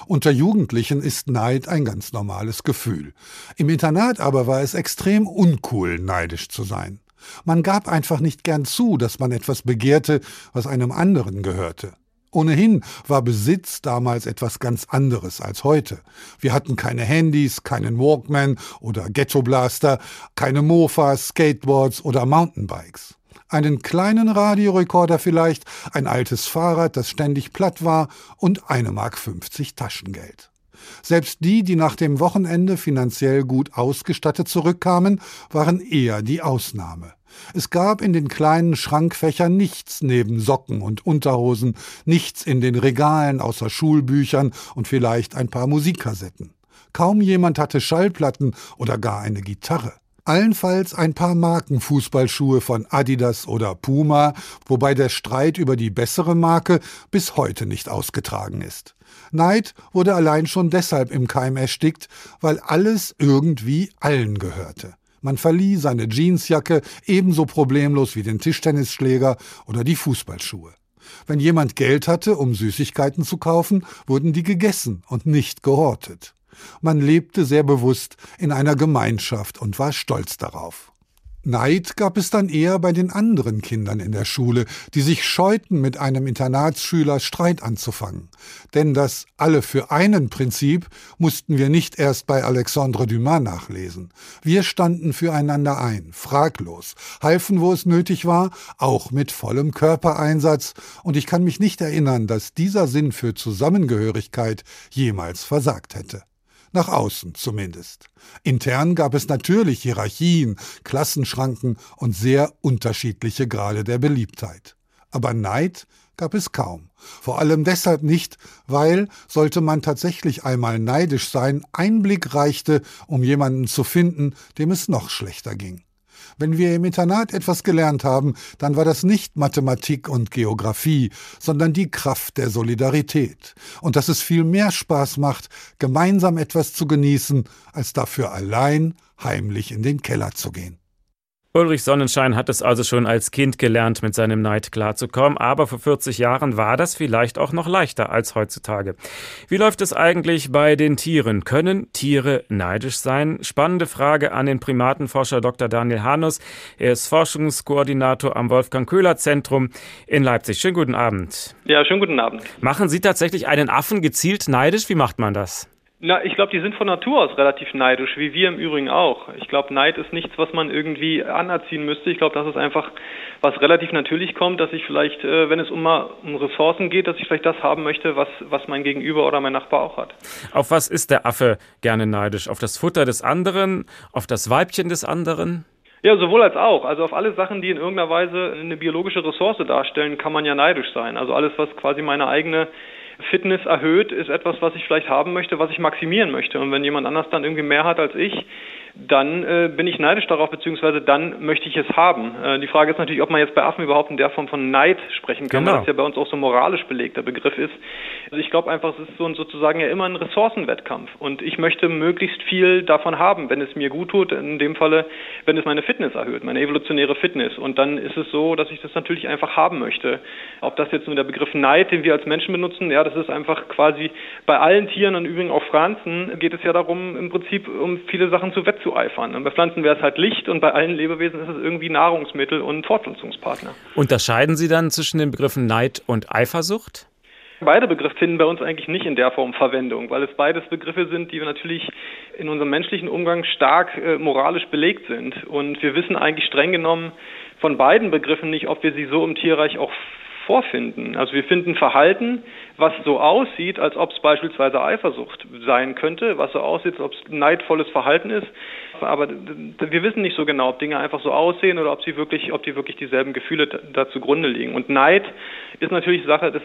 Unter Jugendlichen ist Neid ein ganz normales Gefühl. Im Internat aber war es extrem uncool, neidisch zu sein. Man gab einfach nicht gern zu, dass man etwas begehrte, was einem anderen gehörte. Ohnehin war Besitz damals etwas ganz anderes als heute. Wir hatten keine Handys, keinen Walkman oder Ghettoblaster, keine Mofas, Skateboards oder Mountainbikes. Einen kleinen Radiorekorder vielleicht, ein altes Fahrrad, das ständig platt war und eine Mark 50 Taschengeld. Selbst die, die nach dem Wochenende finanziell gut ausgestattet zurückkamen, waren eher die Ausnahme. Es gab in den kleinen Schrankfächern nichts neben Socken und Unterhosen, nichts in den Regalen außer Schulbüchern und vielleicht ein paar Musikkassetten. Kaum jemand hatte Schallplatten oder gar eine Gitarre. Allenfalls ein paar Marken Fußballschuhe von Adidas oder Puma, wobei der Streit über die bessere Marke bis heute nicht ausgetragen ist. Neid wurde allein schon deshalb im Keim erstickt, weil alles irgendwie allen gehörte. Man verlieh seine Jeansjacke ebenso problemlos wie den Tischtennisschläger oder die Fußballschuhe. Wenn jemand Geld hatte, um Süßigkeiten zu kaufen, wurden die gegessen und nicht gehortet. Man lebte sehr bewusst in einer Gemeinschaft und war stolz darauf. Neid gab es dann eher bei den anderen Kindern in der Schule, die sich scheuten, mit einem Internatsschüler Streit anzufangen. Denn das Alle für einen Prinzip mussten wir nicht erst bei Alexandre Dumas nachlesen. Wir standen füreinander ein, fraglos, halfen, wo es nötig war, auch mit vollem Körpereinsatz, und ich kann mich nicht erinnern, dass dieser Sinn für Zusammengehörigkeit jemals versagt hätte nach außen zumindest. Intern gab es natürlich Hierarchien, Klassenschranken und sehr unterschiedliche Grade der Beliebtheit. Aber Neid gab es kaum. Vor allem deshalb nicht, weil, sollte man tatsächlich einmal neidisch sein, ein Blick reichte, um jemanden zu finden, dem es noch schlechter ging. Wenn wir im Internat etwas gelernt haben, dann war das nicht Mathematik und Geographie, sondern die Kraft der Solidarität. Und dass es viel mehr Spaß macht, gemeinsam etwas zu genießen, als dafür allein heimlich in den Keller zu gehen. Ulrich Sonnenschein hat es also schon als Kind gelernt, mit seinem Neid klarzukommen, aber vor 40 Jahren war das vielleicht auch noch leichter als heutzutage. Wie läuft es eigentlich bei den Tieren? Können Tiere neidisch sein? Spannende Frage an den Primatenforscher Dr. Daniel Hanus. Er ist Forschungskoordinator am Wolfgang Köhler Zentrum in Leipzig. Schönen guten Abend. Ja, schönen guten Abend. Machen Sie tatsächlich einen Affen gezielt neidisch? Wie macht man das? Na, ich glaube, die sind von Natur aus relativ neidisch, wie wir im Übrigen auch. Ich glaube, Neid ist nichts, was man irgendwie anerziehen müsste. Ich glaube, das ist einfach was relativ natürlich kommt, dass ich vielleicht, äh, wenn es um mal um Ressourcen geht, dass ich vielleicht das haben möchte, was, was mein Gegenüber oder mein Nachbar auch hat. Auf was ist der Affe gerne neidisch? Auf das Futter des anderen? Auf das Weibchen des anderen? Ja, sowohl als auch. Also auf alle Sachen, die in irgendeiner Weise eine biologische Ressource darstellen, kann man ja neidisch sein. Also alles, was quasi meine eigene Fitness erhöht, ist etwas, was ich vielleicht haben möchte, was ich maximieren möchte. Und wenn jemand anders dann irgendwie mehr hat als ich, dann äh, bin ich neidisch darauf, beziehungsweise dann möchte ich es haben. Äh, die Frage ist natürlich, ob man jetzt bei Affen überhaupt in der Form von Neid sprechen kann, genau. weil das ja bei uns auch so moralisch belegter Begriff ist. Also ich glaube einfach, es ist so ein, sozusagen ja immer ein Ressourcenwettkampf und ich möchte möglichst viel davon haben, wenn es mir gut tut, in dem Falle, wenn es meine Fitness erhöht, meine evolutionäre Fitness. Und dann ist es so, dass ich das natürlich einfach haben möchte. Ob das jetzt nur der Begriff Neid, den wir als Menschen benutzen, ja, das ist einfach quasi bei allen Tieren und übrigens auch Pflanzen geht es ja darum, im Prinzip um viele Sachen zu wettzuhalten zueifern. Und bei Pflanzen wäre es halt Licht und bei allen Lebewesen ist es irgendwie Nahrungsmittel und Fortpflanzungspartner. Unterscheiden Sie dann zwischen den Begriffen Neid und Eifersucht? Beide Begriffe finden bei uns eigentlich nicht in der Form Verwendung, weil es beides Begriffe sind, die natürlich in unserem menschlichen Umgang stark äh, moralisch belegt sind. Und wir wissen eigentlich streng genommen von beiden Begriffen nicht, ob wir sie so im Tierreich auch vorfinden. Also wir finden Verhalten, was so aussieht, als ob es beispielsweise Eifersucht sein könnte, was so aussieht, als ob es neidvolles Verhalten ist. Aber wir wissen nicht so genau, ob Dinge einfach so aussehen oder ob sie wirklich, ob die wirklich dieselben Gefühle da zugrunde liegen. Und Neid ist natürlich Sache des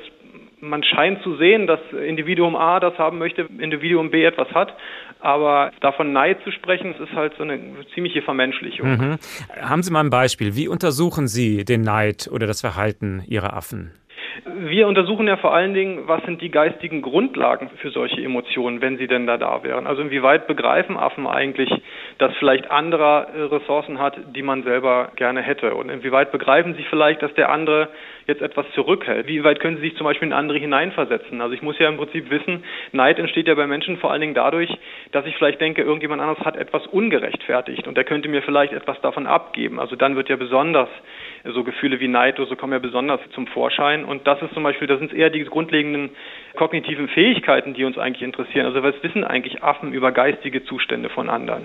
man scheint zu sehen, dass Individuum A das haben möchte, Individuum B etwas hat, aber davon Neid zu sprechen, das ist halt so eine ziemliche Vermenschlichung. Mhm. Haben Sie mal ein Beispiel. Wie untersuchen Sie den Neid oder das Verhalten Ihrer Affen? Wir untersuchen ja vor allen Dingen, was sind die geistigen Grundlagen für solche Emotionen, wenn sie denn da da wären. Also inwieweit begreifen Affen eigentlich, dass vielleicht anderer äh, Ressourcen hat, die man selber gerne hätte? Und inwieweit begreifen sie vielleicht, dass der andere jetzt etwas zurückhält? Wie weit können sie sich zum Beispiel in andere hineinversetzen? Also ich muss ja im Prinzip wissen, Neid entsteht ja bei Menschen vor allen Dingen dadurch, dass ich vielleicht denke, irgendjemand anderes hat etwas ungerechtfertigt und der könnte mir vielleicht etwas davon abgeben. Also dann wird ja besonders so Gefühle wie Neid oder so kommen ja besonders zum Vorschein. Und das ist zum Beispiel, das sind eher die grundlegenden kognitiven Fähigkeiten, die uns eigentlich interessieren. Also was wissen eigentlich Affen über geistige Zustände von anderen?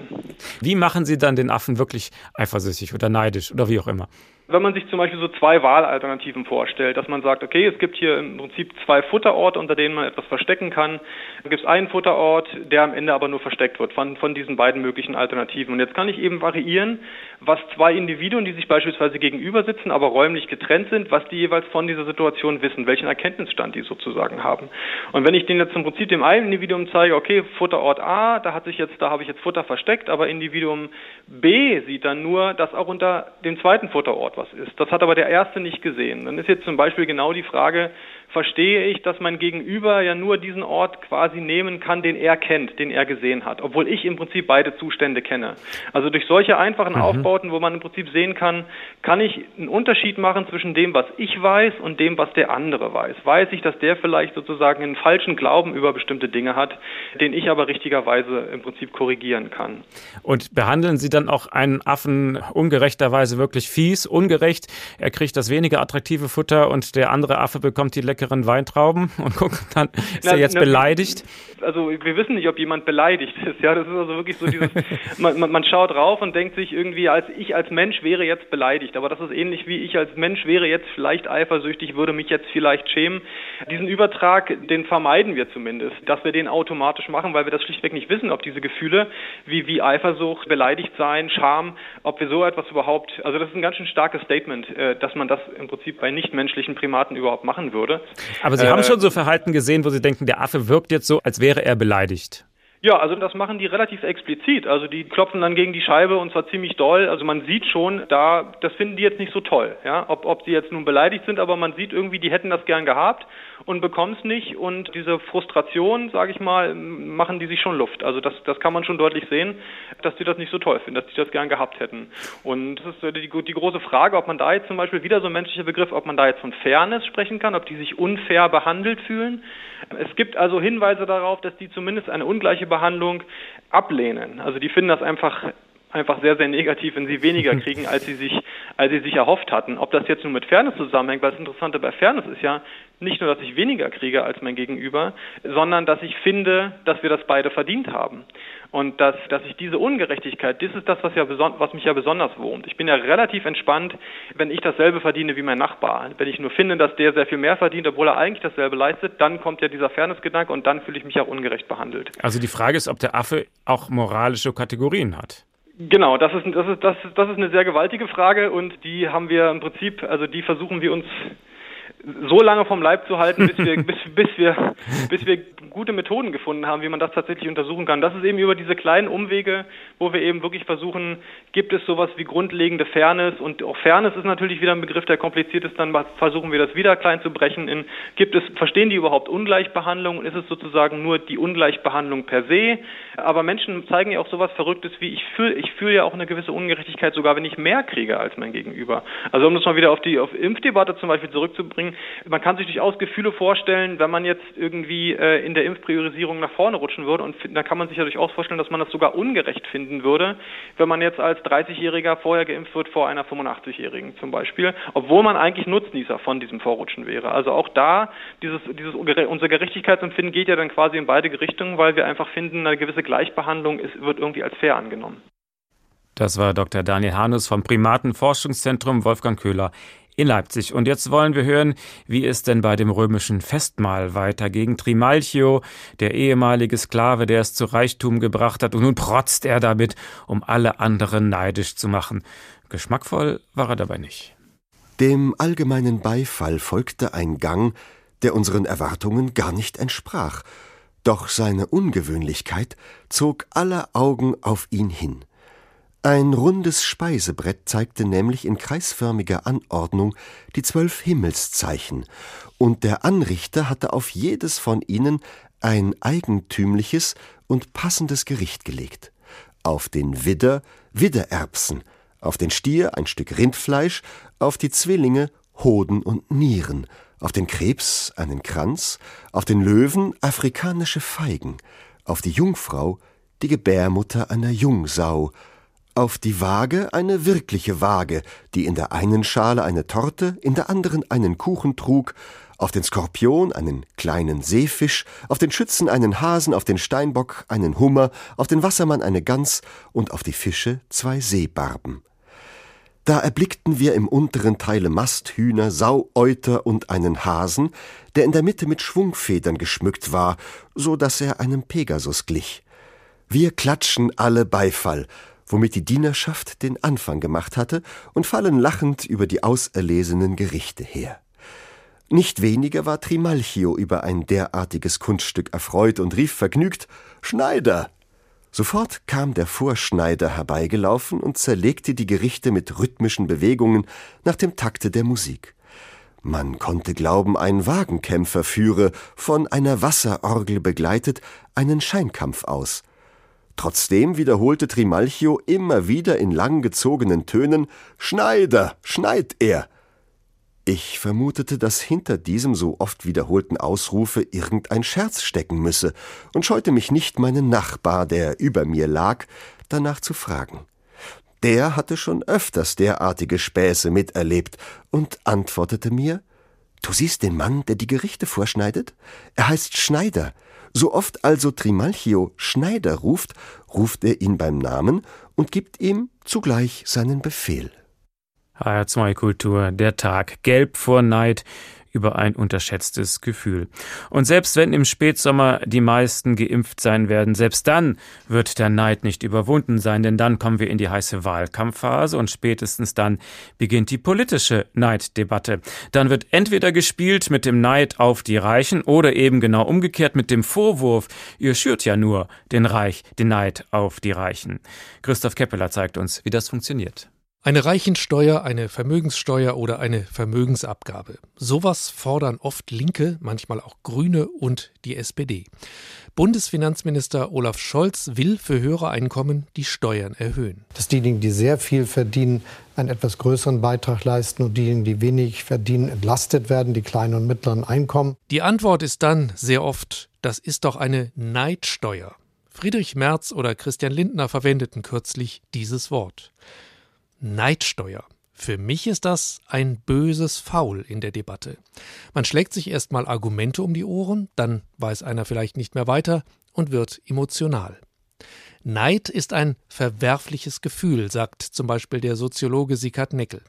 Wie machen Sie dann den Affen wirklich eifersüchtig oder neidisch oder wie auch immer? Wenn man sich zum Beispiel so zwei Wahlalternativen vorstellt, dass man sagt, okay, es gibt hier im Prinzip zwei Futterorte, unter denen man etwas verstecken kann. Dann gibt es einen Futterort, der am Ende aber nur versteckt wird von, von diesen beiden möglichen Alternativen. Und jetzt kann ich eben variieren, was zwei Individuen, die sich beispielsweise gegenüber sitzen, aber räumlich getrennt sind, was die jeweils von dieser Situation wissen, welchen Erkenntnisstand die sozusagen haben. Und wenn ich denen jetzt im Prinzip dem einen Individuum zeige, okay, Futterort A, da hat sich jetzt, da habe ich jetzt Futter versteckt, aber Individuum B sieht dann nur, dass auch unter dem zweiten Futterort was ist. Das hat aber der erste nicht gesehen. Dann ist jetzt zum Beispiel genau die Frage, verstehe ich, dass mein Gegenüber ja nur diesen Ort quasi nehmen kann, den er kennt, den er gesehen hat, obwohl ich im Prinzip beide Zustände kenne. Also durch solche einfachen mhm. Aufbauten, wo man im Prinzip sehen kann, kann ich einen Unterschied machen zwischen dem, was ich weiß und dem, was der andere weiß. Weiß ich, dass der vielleicht sozusagen einen falschen Glauben über bestimmte Dinge hat, den ich aber richtigerweise im Prinzip korrigieren kann. Und behandeln Sie dann auch einen Affen ungerechterweise wirklich fies, ungerecht? Er kriegt das weniger attraktive Futter und der andere Affe bekommt die leckere leckeren Weintrauben und gucken dann, ist na, er jetzt na, beleidigt? Also wir wissen nicht, ob jemand beleidigt ist. Ja, das ist also wirklich so dieses, man, man, man schaut drauf und denkt sich irgendwie, als ich als Mensch wäre jetzt beleidigt. Aber das ist ähnlich wie ich als Mensch wäre jetzt vielleicht eifersüchtig, würde mich jetzt vielleicht schämen. Diesen Übertrag, den vermeiden wir zumindest, dass wir den automatisch machen, weil wir das schlichtweg nicht wissen, ob diese Gefühle wie, wie Eifersucht, beleidigt sein, Scham, ob wir so etwas überhaupt, also das ist ein ganz schön starkes Statement, äh, dass man das im Prinzip bei nichtmenschlichen Primaten überhaupt machen würde. Aber Sie äh, haben schon so Verhalten gesehen, wo Sie denken, der Affe wirkt jetzt so, als wäre er beleidigt. Ja, also das machen die relativ explizit. Also die klopfen dann gegen die Scheibe und zwar ziemlich doll. Also man sieht schon, da das finden die jetzt nicht so toll. Ja, ob ob sie jetzt nun beleidigt sind, aber man sieht irgendwie, die hätten das gern gehabt und bekommen es nicht. Und diese Frustration, sage ich mal, machen die sich schon Luft. Also das das kann man schon deutlich sehen, dass die das nicht so toll finden, dass die das gern gehabt hätten. Und das ist die, die große Frage, ob man da jetzt zum Beispiel wieder so ein menschlicher Begriff, ob man da jetzt von Fairness sprechen kann, ob die sich unfair behandelt fühlen. Es gibt also Hinweise darauf, dass die zumindest eine ungleiche Behandlung ablehnen. Also die finden das einfach einfach sehr, sehr negativ, wenn sie weniger kriegen, als sie sich, als sie sich erhofft hatten. Ob das jetzt nur mit Fairness zusammenhängt, weil das Interessante bei Fairness ist ja nicht nur, dass ich weniger kriege als mein Gegenüber, sondern dass ich finde, dass wir das beide verdient haben. Und dass, dass ich diese Ungerechtigkeit, das ist das, was, ja was mich ja besonders wurmt. Ich bin ja relativ entspannt, wenn ich dasselbe verdiene wie mein Nachbar. Wenn ich nur finde, dass der sehr viel mehr verdient, obwohl er eigentlich dasselbe leistet, dann kommt ja dieser Fairness-Gedanke und dann fühle ich mich auch ungerecht behandelt. Also die Frage ist, ob der Affe auch moralische Kategorien hat. Genau, das ist, das, ist, das, ist, das ist eine sehr gewaltige Frage und die haben wir im Prinzip, also die versuchen wir uns so lange vom Leib zu halten, bis wir, bis, bis, wir, bis wir gute Methoden gefunden haben, wie man das tatsächlich untersuchen kann. Das ist eben über diese kleinen Umwege, wo wir eben wirklich versuchen, gibt es sowas wie grundlegende Fairness und auch Fairness ist natürlich wieder ein Begriff, der kompliziert ist, dann versuchen wir das wieder klein zu brechen in, gibt es, verstehen die überhaupt Ungleichbehandlung und ist es sozusagen nur die Ungleichbehandlung per se? Aber Menschen zeigen ja auch sowas Verrücktes wie, ich fühle ich fühl ja auch eine gewisse Ungerechtigkeit, sogar wenn ich mehr kriege als mein Gegenüber. Also um das mal wieder auf die auf Impfdebatte zum Beispiel zurückzubringen, man kann sich durchaus Gefühle vorstellen, wenn man jetzt irgendwie äh, in der Impfpriorisierung nach vorne rutschen würde und da kann man sich ja durchaus vorstellen, dass man das sogar ungerecht finden würde, wenn man jetzt als 30-Jähriger vorher geimpft wird vor einer 85-Jährigen zum Beispiel, obwohl man eigentlich Nutznießer von diesem Vorrutschen wäre. Also auch da, dieses, dieses unser Gerechtigkeitsempfinden geht ja dann quasi in beide Richtungen, weil wir einfach finden, eine gewisse Gleichbehandlung ist, wird irgendwie als fair angenommen. Das war Dr. Daniel Hanus vom Primatenforschungszentrum Wolfgang Köhler in Leipzig. Und jetzt wollen wir hören, wie es denn bei dem römischen Festmahl weiter gegen Trimalchio, der ehemalige Sklave, der es zu Reichtum gebracht hat, und nun protzt er damit, um alle anderen neidisch zu machen. Geschmackvoll war er dabei nicht. Dem allgemeinen Beifall folgte ein Gang, der unseren Erwartungen gar nicht entsprach, doch seine Ungewöhnlichkeit zog aller Augen auf ihn hin. Ein rundes Speisebrett zeigte nämlich in kreisförmiger Anordnung die zwölf Himmelszeichen, und der Anrichter hatte auf jedes von ihnen ein eigentümliches und passendes Gericht gelegt. Auf den Widder Widdererbsen, auf den Stier ein Stück Rindfleisch, auf die Zwillinge Hoden und Nieren, auf den Krebs einen Kranz, auf den Löwen afrikanische Feigen, auf die Jungfrau die Gebärmutter einer Jungsau, auf die Waage eine wirkliche Waage, die in der einen Schale eine Torte, in der anderen einen Kuchen trug, auf den Skorpion einen kleinen Seefisch, auf den Schützen einen Hasen, auf den Steinbock einen Hummer, auf den Wassermann eine Gans und auf die Fische zwei Seebarben. Da erblickten wir im unteren Teile Masthühner, Saueuter und einen Hasen, der in der Mitte mit Schwungfedern geschmückt war, so dass er einem Pegasus glich. Wir klatschen alle Beifall, womit die Dienerschaft den Anfang gemacht hatte und fallen lachend über die auserlesenen Gerichte her. Nicht weniger war Trimalchio über ein derartiges Kunststück erfreut und rief vergnügt Schneider. Sofort kam der Vorschneider herbeigelaufen und zerlegte die Gerichte mit rhythmischen Bewegungen nach dem Takte der Musik. Man konnte glauben, ein Wagenkämpfer führe, von einer Wasserorgel begleitet, einen Scheinkampf aus. Trotzdem wiederholte Trimalchio immer wieder in langgezogenen Tönen Schneider, schneid er, ich vermutete, dass hinter diesem so oft wiederholten Ausrufe irgendein Scherz stecken müsse und scheute mich nicht, meinen Nachbar, der über mir lag, danach zu fragen. Der hatte schon öfters derartige Späße miterlebt und antwortete mir Du siehst den Mann, der die Gerichte vorschneidet? Er heißt Schneider. So oft also Trimalchio Schneider ruft, ruft er ihn beim Namen und gibt ihm zugleich seinen Befehl. HR2 Kultur, der Tag, gelb vor Neid über ein unterschätztes Gefühl. Und selbst wenn im Spätsommer die meisten geimpft sein werden, selbst dann wird der Neid nicht überwunden sein, denn dann kommen wir in die heiße Wahlkampfphase und spätestens dann beginnt die politische Neiddebatte. Dann wird entweder gespielt mit dem Neid auf die Reichen oder eben genau umgekehrt mit dem Vorwurf, ihr schürt ja nur den Reich, den Neid auf die Reichen. Christoph Keppeler zeigt uns, wie das funktioniert. Eine Reichensteuer, eine Vermögenssteuer oder eine Vermögensabgabe. Sowas fordern oft Linke, manchmal auch Grüne und die SPD. Bundesfinanzminister Olaf Scholz will für höhere Einkommen die Steuern erhöhen. Dass diejenigen, die sehr viel verdienen, einen etwas größeren Beitrag leisten und diejenigen, die wenig verdienen, entlastet werden, die kleinen und mittleren Einkommen. Die Antwort ist dann sehr oft, das ist doch eine Neidsteuer. Friedrich Merz oder Christian Lindner verwendeten kürzlich dieses Wort. Neidsteuer. Für mich ist das ein böses Faul in der Debatte. Man schlägt sich erstmal Argumente um die Ohren, dann weiß einer vielleicht nicht mehr weiter und wird emotional. Neid ist ein verwerfliches Gefühl, sagt zum Beispiel der Soziologe Sikat Neckel.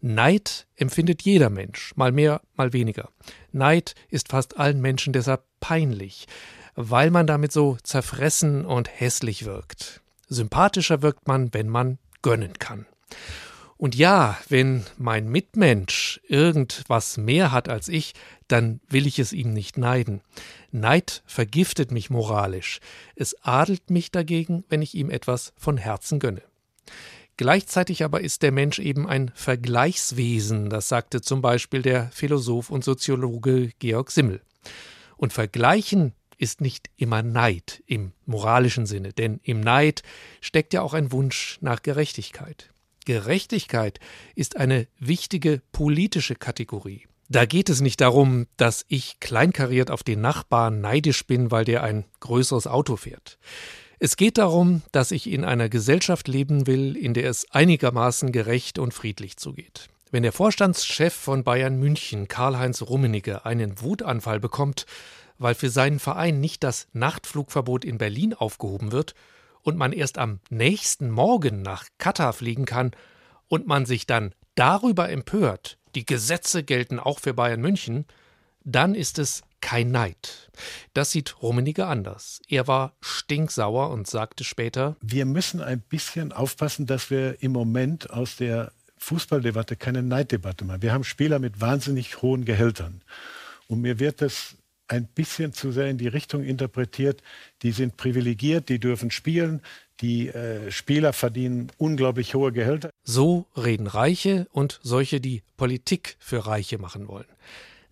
Neid empfindet jeder Mensch, mal mehr, mal weniger. Neid ist fast allen Menschen deshalb peinlich, weil man damit so zerfressen und hässlich wirkt. Sympathischer wirkt man, wenn man gönnen kann. Und ja, wenn mein Mitmensch irgendwas mehr hat als ich, dann will ich es ihm nicht neiden. Neid vergiftet mich moralisch. Es adelt mich dagegen, wenn ich ihm etwas von Herzen gönne. Gleichzeitig aber ist der Mensch eben ein Vergleichswesen, das sagte zum Beispiel der Philosoph und Soziologe Georg Simmel. Und Vergleichen ist nicht immer Neid im moralischen Sinne, denn im Neid steckt ja auch ein Wunsch nach Gerechtigkeit. Gerechtigkeit ist eine wichtige politische Kategorie. Da geht es nicht darum, dass ich kleinkariert auf den Nachbarn neidisch bin, weil der ein größeres Auto fährt. Es geht darum, dass ich in einer Gesellschaft leben will, in der es einigermaßen gerecht und friedlich zugeht. Wenn der Vorstandschef von Bayern München, Karl-Heinz Rummenigge, einen Wutanfall bekommt, weil für seinen Verein nicht das Nachtflugverbot in Berlin aufgehoben wird, und man erst am nächsten Morgen nach Katar fliegen kann und man sich dann darüber empört, die Gesetze gelten auch für Bayern München, dann ist es kein Neid. Das sieht Rummenigge anders. Er war stinksauer und sagte später: Wir müssen ein bisschen aufpassen, dass wir im Moment aus der Fußballdebatte keine Neiddebatte machen. Wir haben Spieler mit wahnsinnig hohen Gehältern. Und mir wird es ein bisschen zu sehr in die Richtung interpretiert, die sind privilegiert, die dürfen spielen, die äh, Spieler verdienen unglaublich hohe Gehälter. So reden Reiche und solche, die Politik für Reiche machen wollen.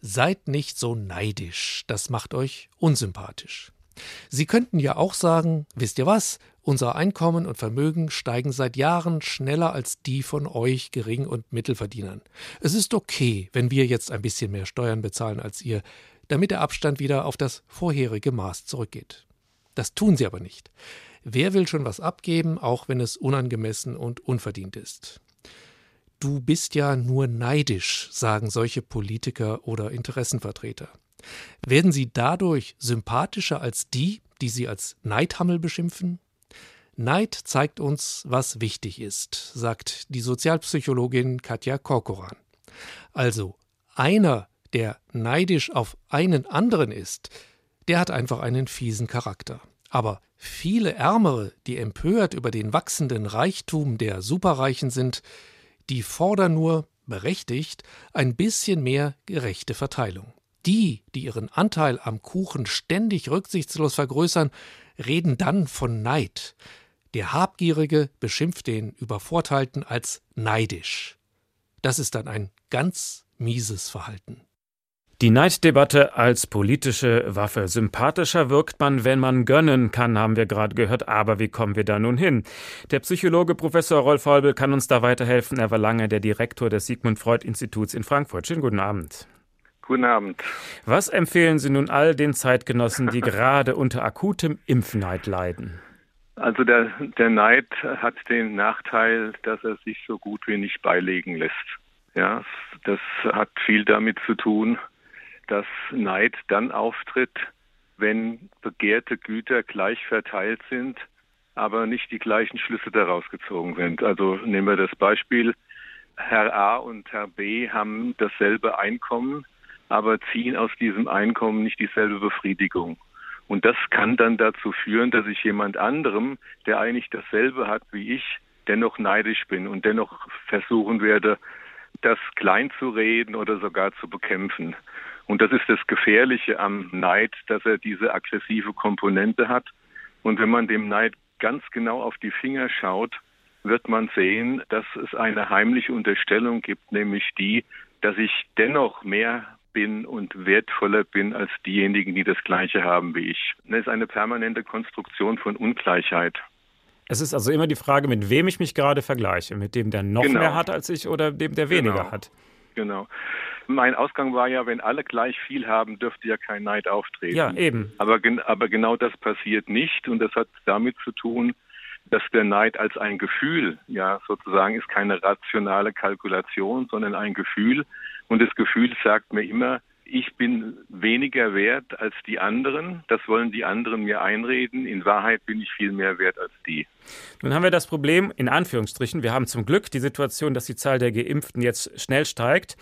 Seid nicht so neidisch, das macht euch unsympathisch. Sie könnten ja auch sagen, wisst ihr was, unser Einkommen und Vermögen steigen seit Jahren schneller als die von euch Gering- und Mittelverdienern. Es ist okay, wenn wir jetzt ein bisschen mehr Steuern bezahlen als ihr damit der Abstand wieder auf das vorherige Maß zurückgeht. Das tun sie aber nicht. Wer will schon was abgeben, auch wenn es unangemessen und unverdient ist? Du bist ja nur neidisch, sagen solche Politiker oder Interessenvertreter. Werden sie dadurch sympathischer als die, die sie als Neidhammel beschimpfen? Neid zeigt uns, was wichtig ist, sagt die Sozialpsychologin Katja Korkoran. Also, einer, der neidisch auf einen anderen ist, der hat einfach einen fiesen Charakter. Aber viele Ärmere, die empört über den wachsenden Reichtum der Superreichen sind, die fordern nur, berechtigt, ein bisschen mehr gerechte Verteilung. Die, die ihren Anteil am Kuchen ständig rücksichtslos vergrößern, reden dann von Neid. Der Habgierige beschimpft den Übervorteilten als neidisch. Das ist dann ein ganz mieses Verhalten. Die Neiddebatte als politische Waffe. Sympathischer wirkt man, wenn man gönnen kann, haben wir gerade gehört. Aber wie kommen wir da nun hin? Der Psychologe Professor Rolf Heubel kann uns da weiterhelfen. Er war lange der Direktor des Sigmund Freud Instituts in Frankfurt. Schönen guten Abend. Guten Abend. Was empfehlen Sie nun all den Zeitgenossen, die gerade unter akutem Impfneid leiden? Also der, der Neid hat den Nachteil, dass er sich so gut wie nicht beilegen lässt. Ja, das hat viel damit zu tun, dass Neid dann auftritt, wenn begehrte Güter gleich verteilt sind, aber nicht die gleichen Schlüsse daraus gezogen sind. Also nehmen wir das Beispiel, Herr A und Herr B haben dasselbe Einkommen, aber ziehen aus diesem Einkommen nicht dieselbe Befriedigung. Und das kann dann dazu führen, dass ich jemand anderem, der eigentlich dasselbe hat wie ich, dennoch neidisch bin und dennoch versuchen werde, das klein zu reden oder sogar zu bekämpfen. Und das ist das Gefährliche am Neid, dass er diese aggressive Komponente hat. Und wenn man dem Neid ganz genau auf die Finger schaut, wird man sehen, dass es eine heimliche Unterstellung gibt, nämlich die, dass ich dennoch mehr bin und wertvoller bin als diejenigen, die das Gleiche haben wie ich. Das ist eine permanente Konstruktion von Ungleichheit. Es ist also immer die Frage, mit wem ich mich gerade vergleiche. Mit dem, der noch genau. mehr hat als ich oder dem, der weniger genau. hat. Genau. Mein Ausgang war ja, wenn alle gleich viel haben, dürfte ja kein Neid auftreten. Ja, eben. Aber, aber genau das passiert nicht und das hat damit zu tun, dass der Neid als ein Gefühl, ja, sozusagen ist keine rationale Kalkulation, sondern ein Gefühl. Und das Gefühl sagt mir immer, ich bin weniger wert als die anderen. Das wollen die anderen mir einreden. In Wahrheit bin ich viel mehr wert als die. Nun haben wir das Problem, in Anführungsstrichen, wir haben zum Glück die Situation, dass die Zahl der Geimpften jetzt schnell steigt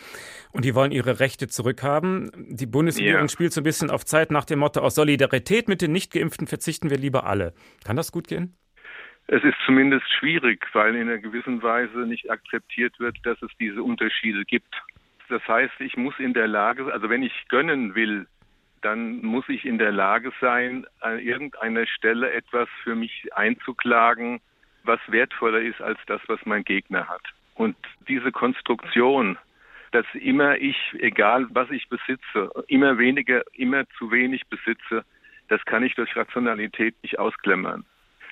und die wollen ihre Rechte zurückhaben. Die Bundesregierung ja. spielt so ein bisschen auf Zeit nach dem Motto, aus Solidarität mit den Nicht-Geimpften verzichten wir lieber alle. Kann das gut gehen? Es ist zumindest schwierig, weil in einer gewissen Weise nicht akzeptiert wird, dass es diese Unterschiede gibt. Das heißt, ich muss in der Lage, also wenn ich gönnen will, dann muss ich in der Lage sein, an irgendeiner Stelle etwas für mich einzuklagen, was wertvoller ist als das, was mein Gegner hat. Und diese Konstruktion, dass immer ich, egal was ich besitze, immer weniger, immer zu wenig besitze, das kann ich durch Rationalität nicht ausklemmern.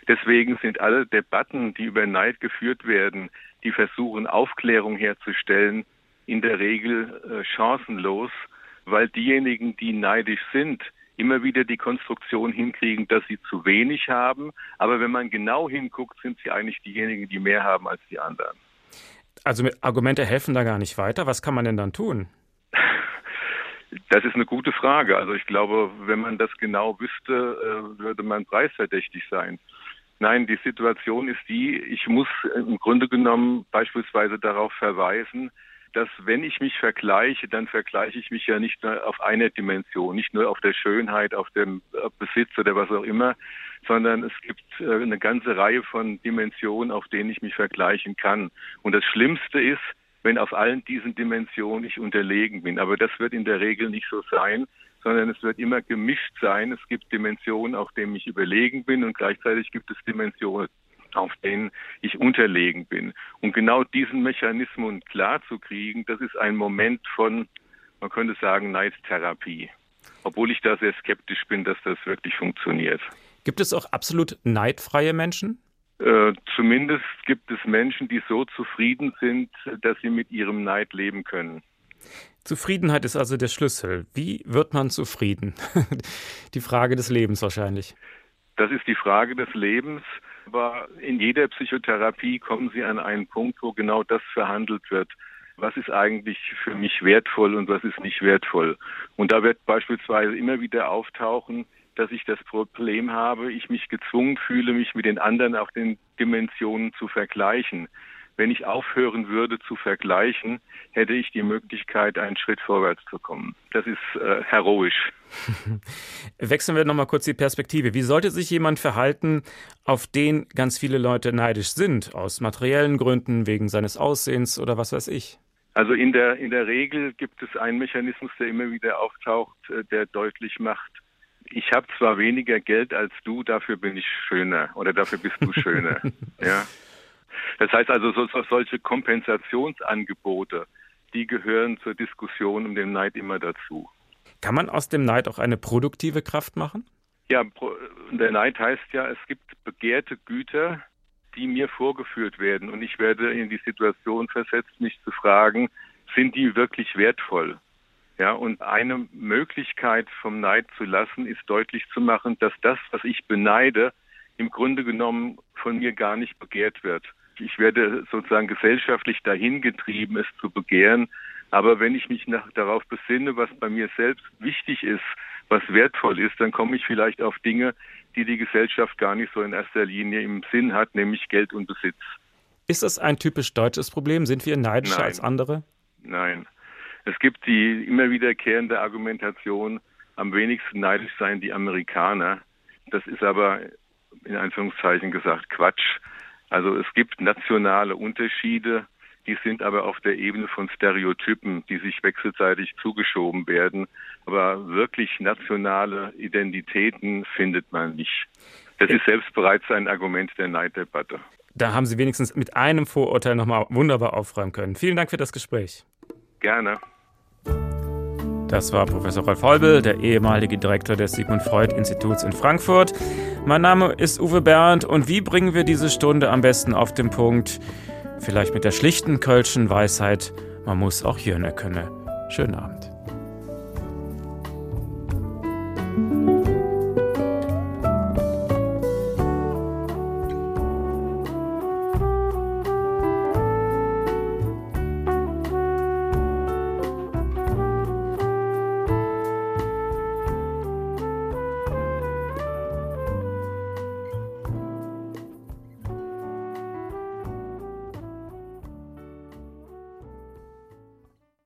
Deswegen sind alle Debatten, die über Neid geführt werden, die versuchen, Aufklärung herzustellen, in der Regel äh, chancenlos, weil diejenigen, die neidisch sind, immer wieder die Konstruktion hinkriegen, dass sie zu wenig haben. Aber wenn man genau hinguckt, sind sie eigentlich diejenigen, die mehr haben als die anderen. Also Argumente helfen da gar nicht weiter. Was kann man denn dann tun? Das ist eine gute Frage. Also ich glaube, wenn man das genau wüsste, äh, würde man preisverdächtig sein. Nein, die Situation ist die, ich muss im Grunde genommen beispielsweise darauf verweisen, dass wenn ich mich vergleiche, dann vergleiche ich mich ja nicht nur auf einer Dimension, nicht nur auf der Schönheit, auf dem Besitz oder was auch immer, sondern es gibt äh, eine ganze Reihe von Dimensionen, auf denen ich mich vergleichen kann. Und das Schlimmste ist, wenn auf allen diesen Dimensionen ich unterlegen bin. Aber das wird in der Regel nicht so sein, sondern es wird immer gemischt sein. Es gibt Dimensionen, auf denen ich überlegen bin und gleichzeitig gibt es Dimensionen, auf denen ich unterlegen bin. Und genau diesen Mechanismus klar zu kriegen, das ist ein Moment von, man könnte sagen, Neidtherapie. Obwohl ich da sehr skeptisch bin, dass das wirklich funktioniert. Gibt es auch absolut neidfreie Menschen? Äh, zumindest gibt es Menschen, die so zufrieden sind, dass sie mit ihrem Neid leben können. Zufriedenheit ist also der Schlüssel. Wie wird man zufrieden? die Frage des Lebens wahrscheinlich. Das ist die Frage des Lebens. Aber in jeder Psychotherapie kommen Sie an einen Punkt, wo genau das verhandelt wird. was ist eigentlich für mich wertvoll und was ist nicht wertvoll. Und da wird beispielsweise immer wieder auftauchen, dass ich das Problem habe, ich mich gezwungen fühle, mich mit den anderen auf den Dimensionen zu vergleichen. Wenn ich aufhören würde zu vergleichen, hätte ich die Möglichkeit, einen Schritt vorwärts zu kommen. Das ist äh, heroisch. Wechseln wir nochmal kurz die Perspektive. Wie sollte sich jemand verhalten, auf den ganz viele Leute neidisch sind, aus materiellen Gründen, wegen seines Aussehens oder was weiß ich? Also in der, in der Regel gibt es einen Mechanismus, der immer wieder auftaucht, äh, der deutlich macht, ich habe zwar weniger Geld als du, dafür bin ich schöner oder dafür bist du schöner. ja. Das heißt also, so, so, solche Kompensationsangebote, die gehören zur Diskussion um den Neid immer dazu. Kann man aus dem Neid auch eine produktive Kraft machen? Ja, der Neid heißt ja, es gibt begehrte Güter, die mir vorgeführt werden und ich werde in die Situation versetzt, mich zu fragen, sind die wirklich wertvoll? Ja, und eine Möglichkeit vom Neid zu lassen, ist deutlich zu machen, dass das, was ich beneide, im Grunde genommen von mir gar nicht begehrt wird. Ich werde sozusagen gesellschaftlich dahin getrieben, es zu begehren. Aber wenn ich mich nach, darauf besinne, was bei mir selbst wichtig ist, was wertvoll ist, dann komme ich vielleicht auf Dinge, die die Gesellschaft gar nicht so in erster Linie im Sinn hat, nämlich Geld und Besitz. Ist das ein typisch deutsches Problem? Sind wir neidischer Nein. als andere? Nein. Es gibt die immer wiederkehrende Argumentation, am wenigsten neidisch seien die Amerikaner. Das ist aber in Anführungszeichen gesagt Quatsch. Also es gibt nationale Unterschiede, die sind aber auf der Ebene von Stereotypen, die sich wechselseitig zugeschoben werden. Aber wirklich nationale Identitäten findet man nicht. Das ist selbst bereits ein Argument der Neiddebatte. Da haben Sie wenigstens mit einem Vorurteil nochmal wunderbar aufräumen können. Vielen Dank für das Gespräch. Gerne. Das war Professor Rolf Heubel, der ehemalige Direktor des Sigmund Freud Instituts in Frankfurt. Mein Name ist Uwe Bernd und wie bringen wir diese Stunde am besten auf den Punkt? Vielleicht mit der schlichten Kölschen Weisheit, man muss auch Hirne können. Schönen Abend.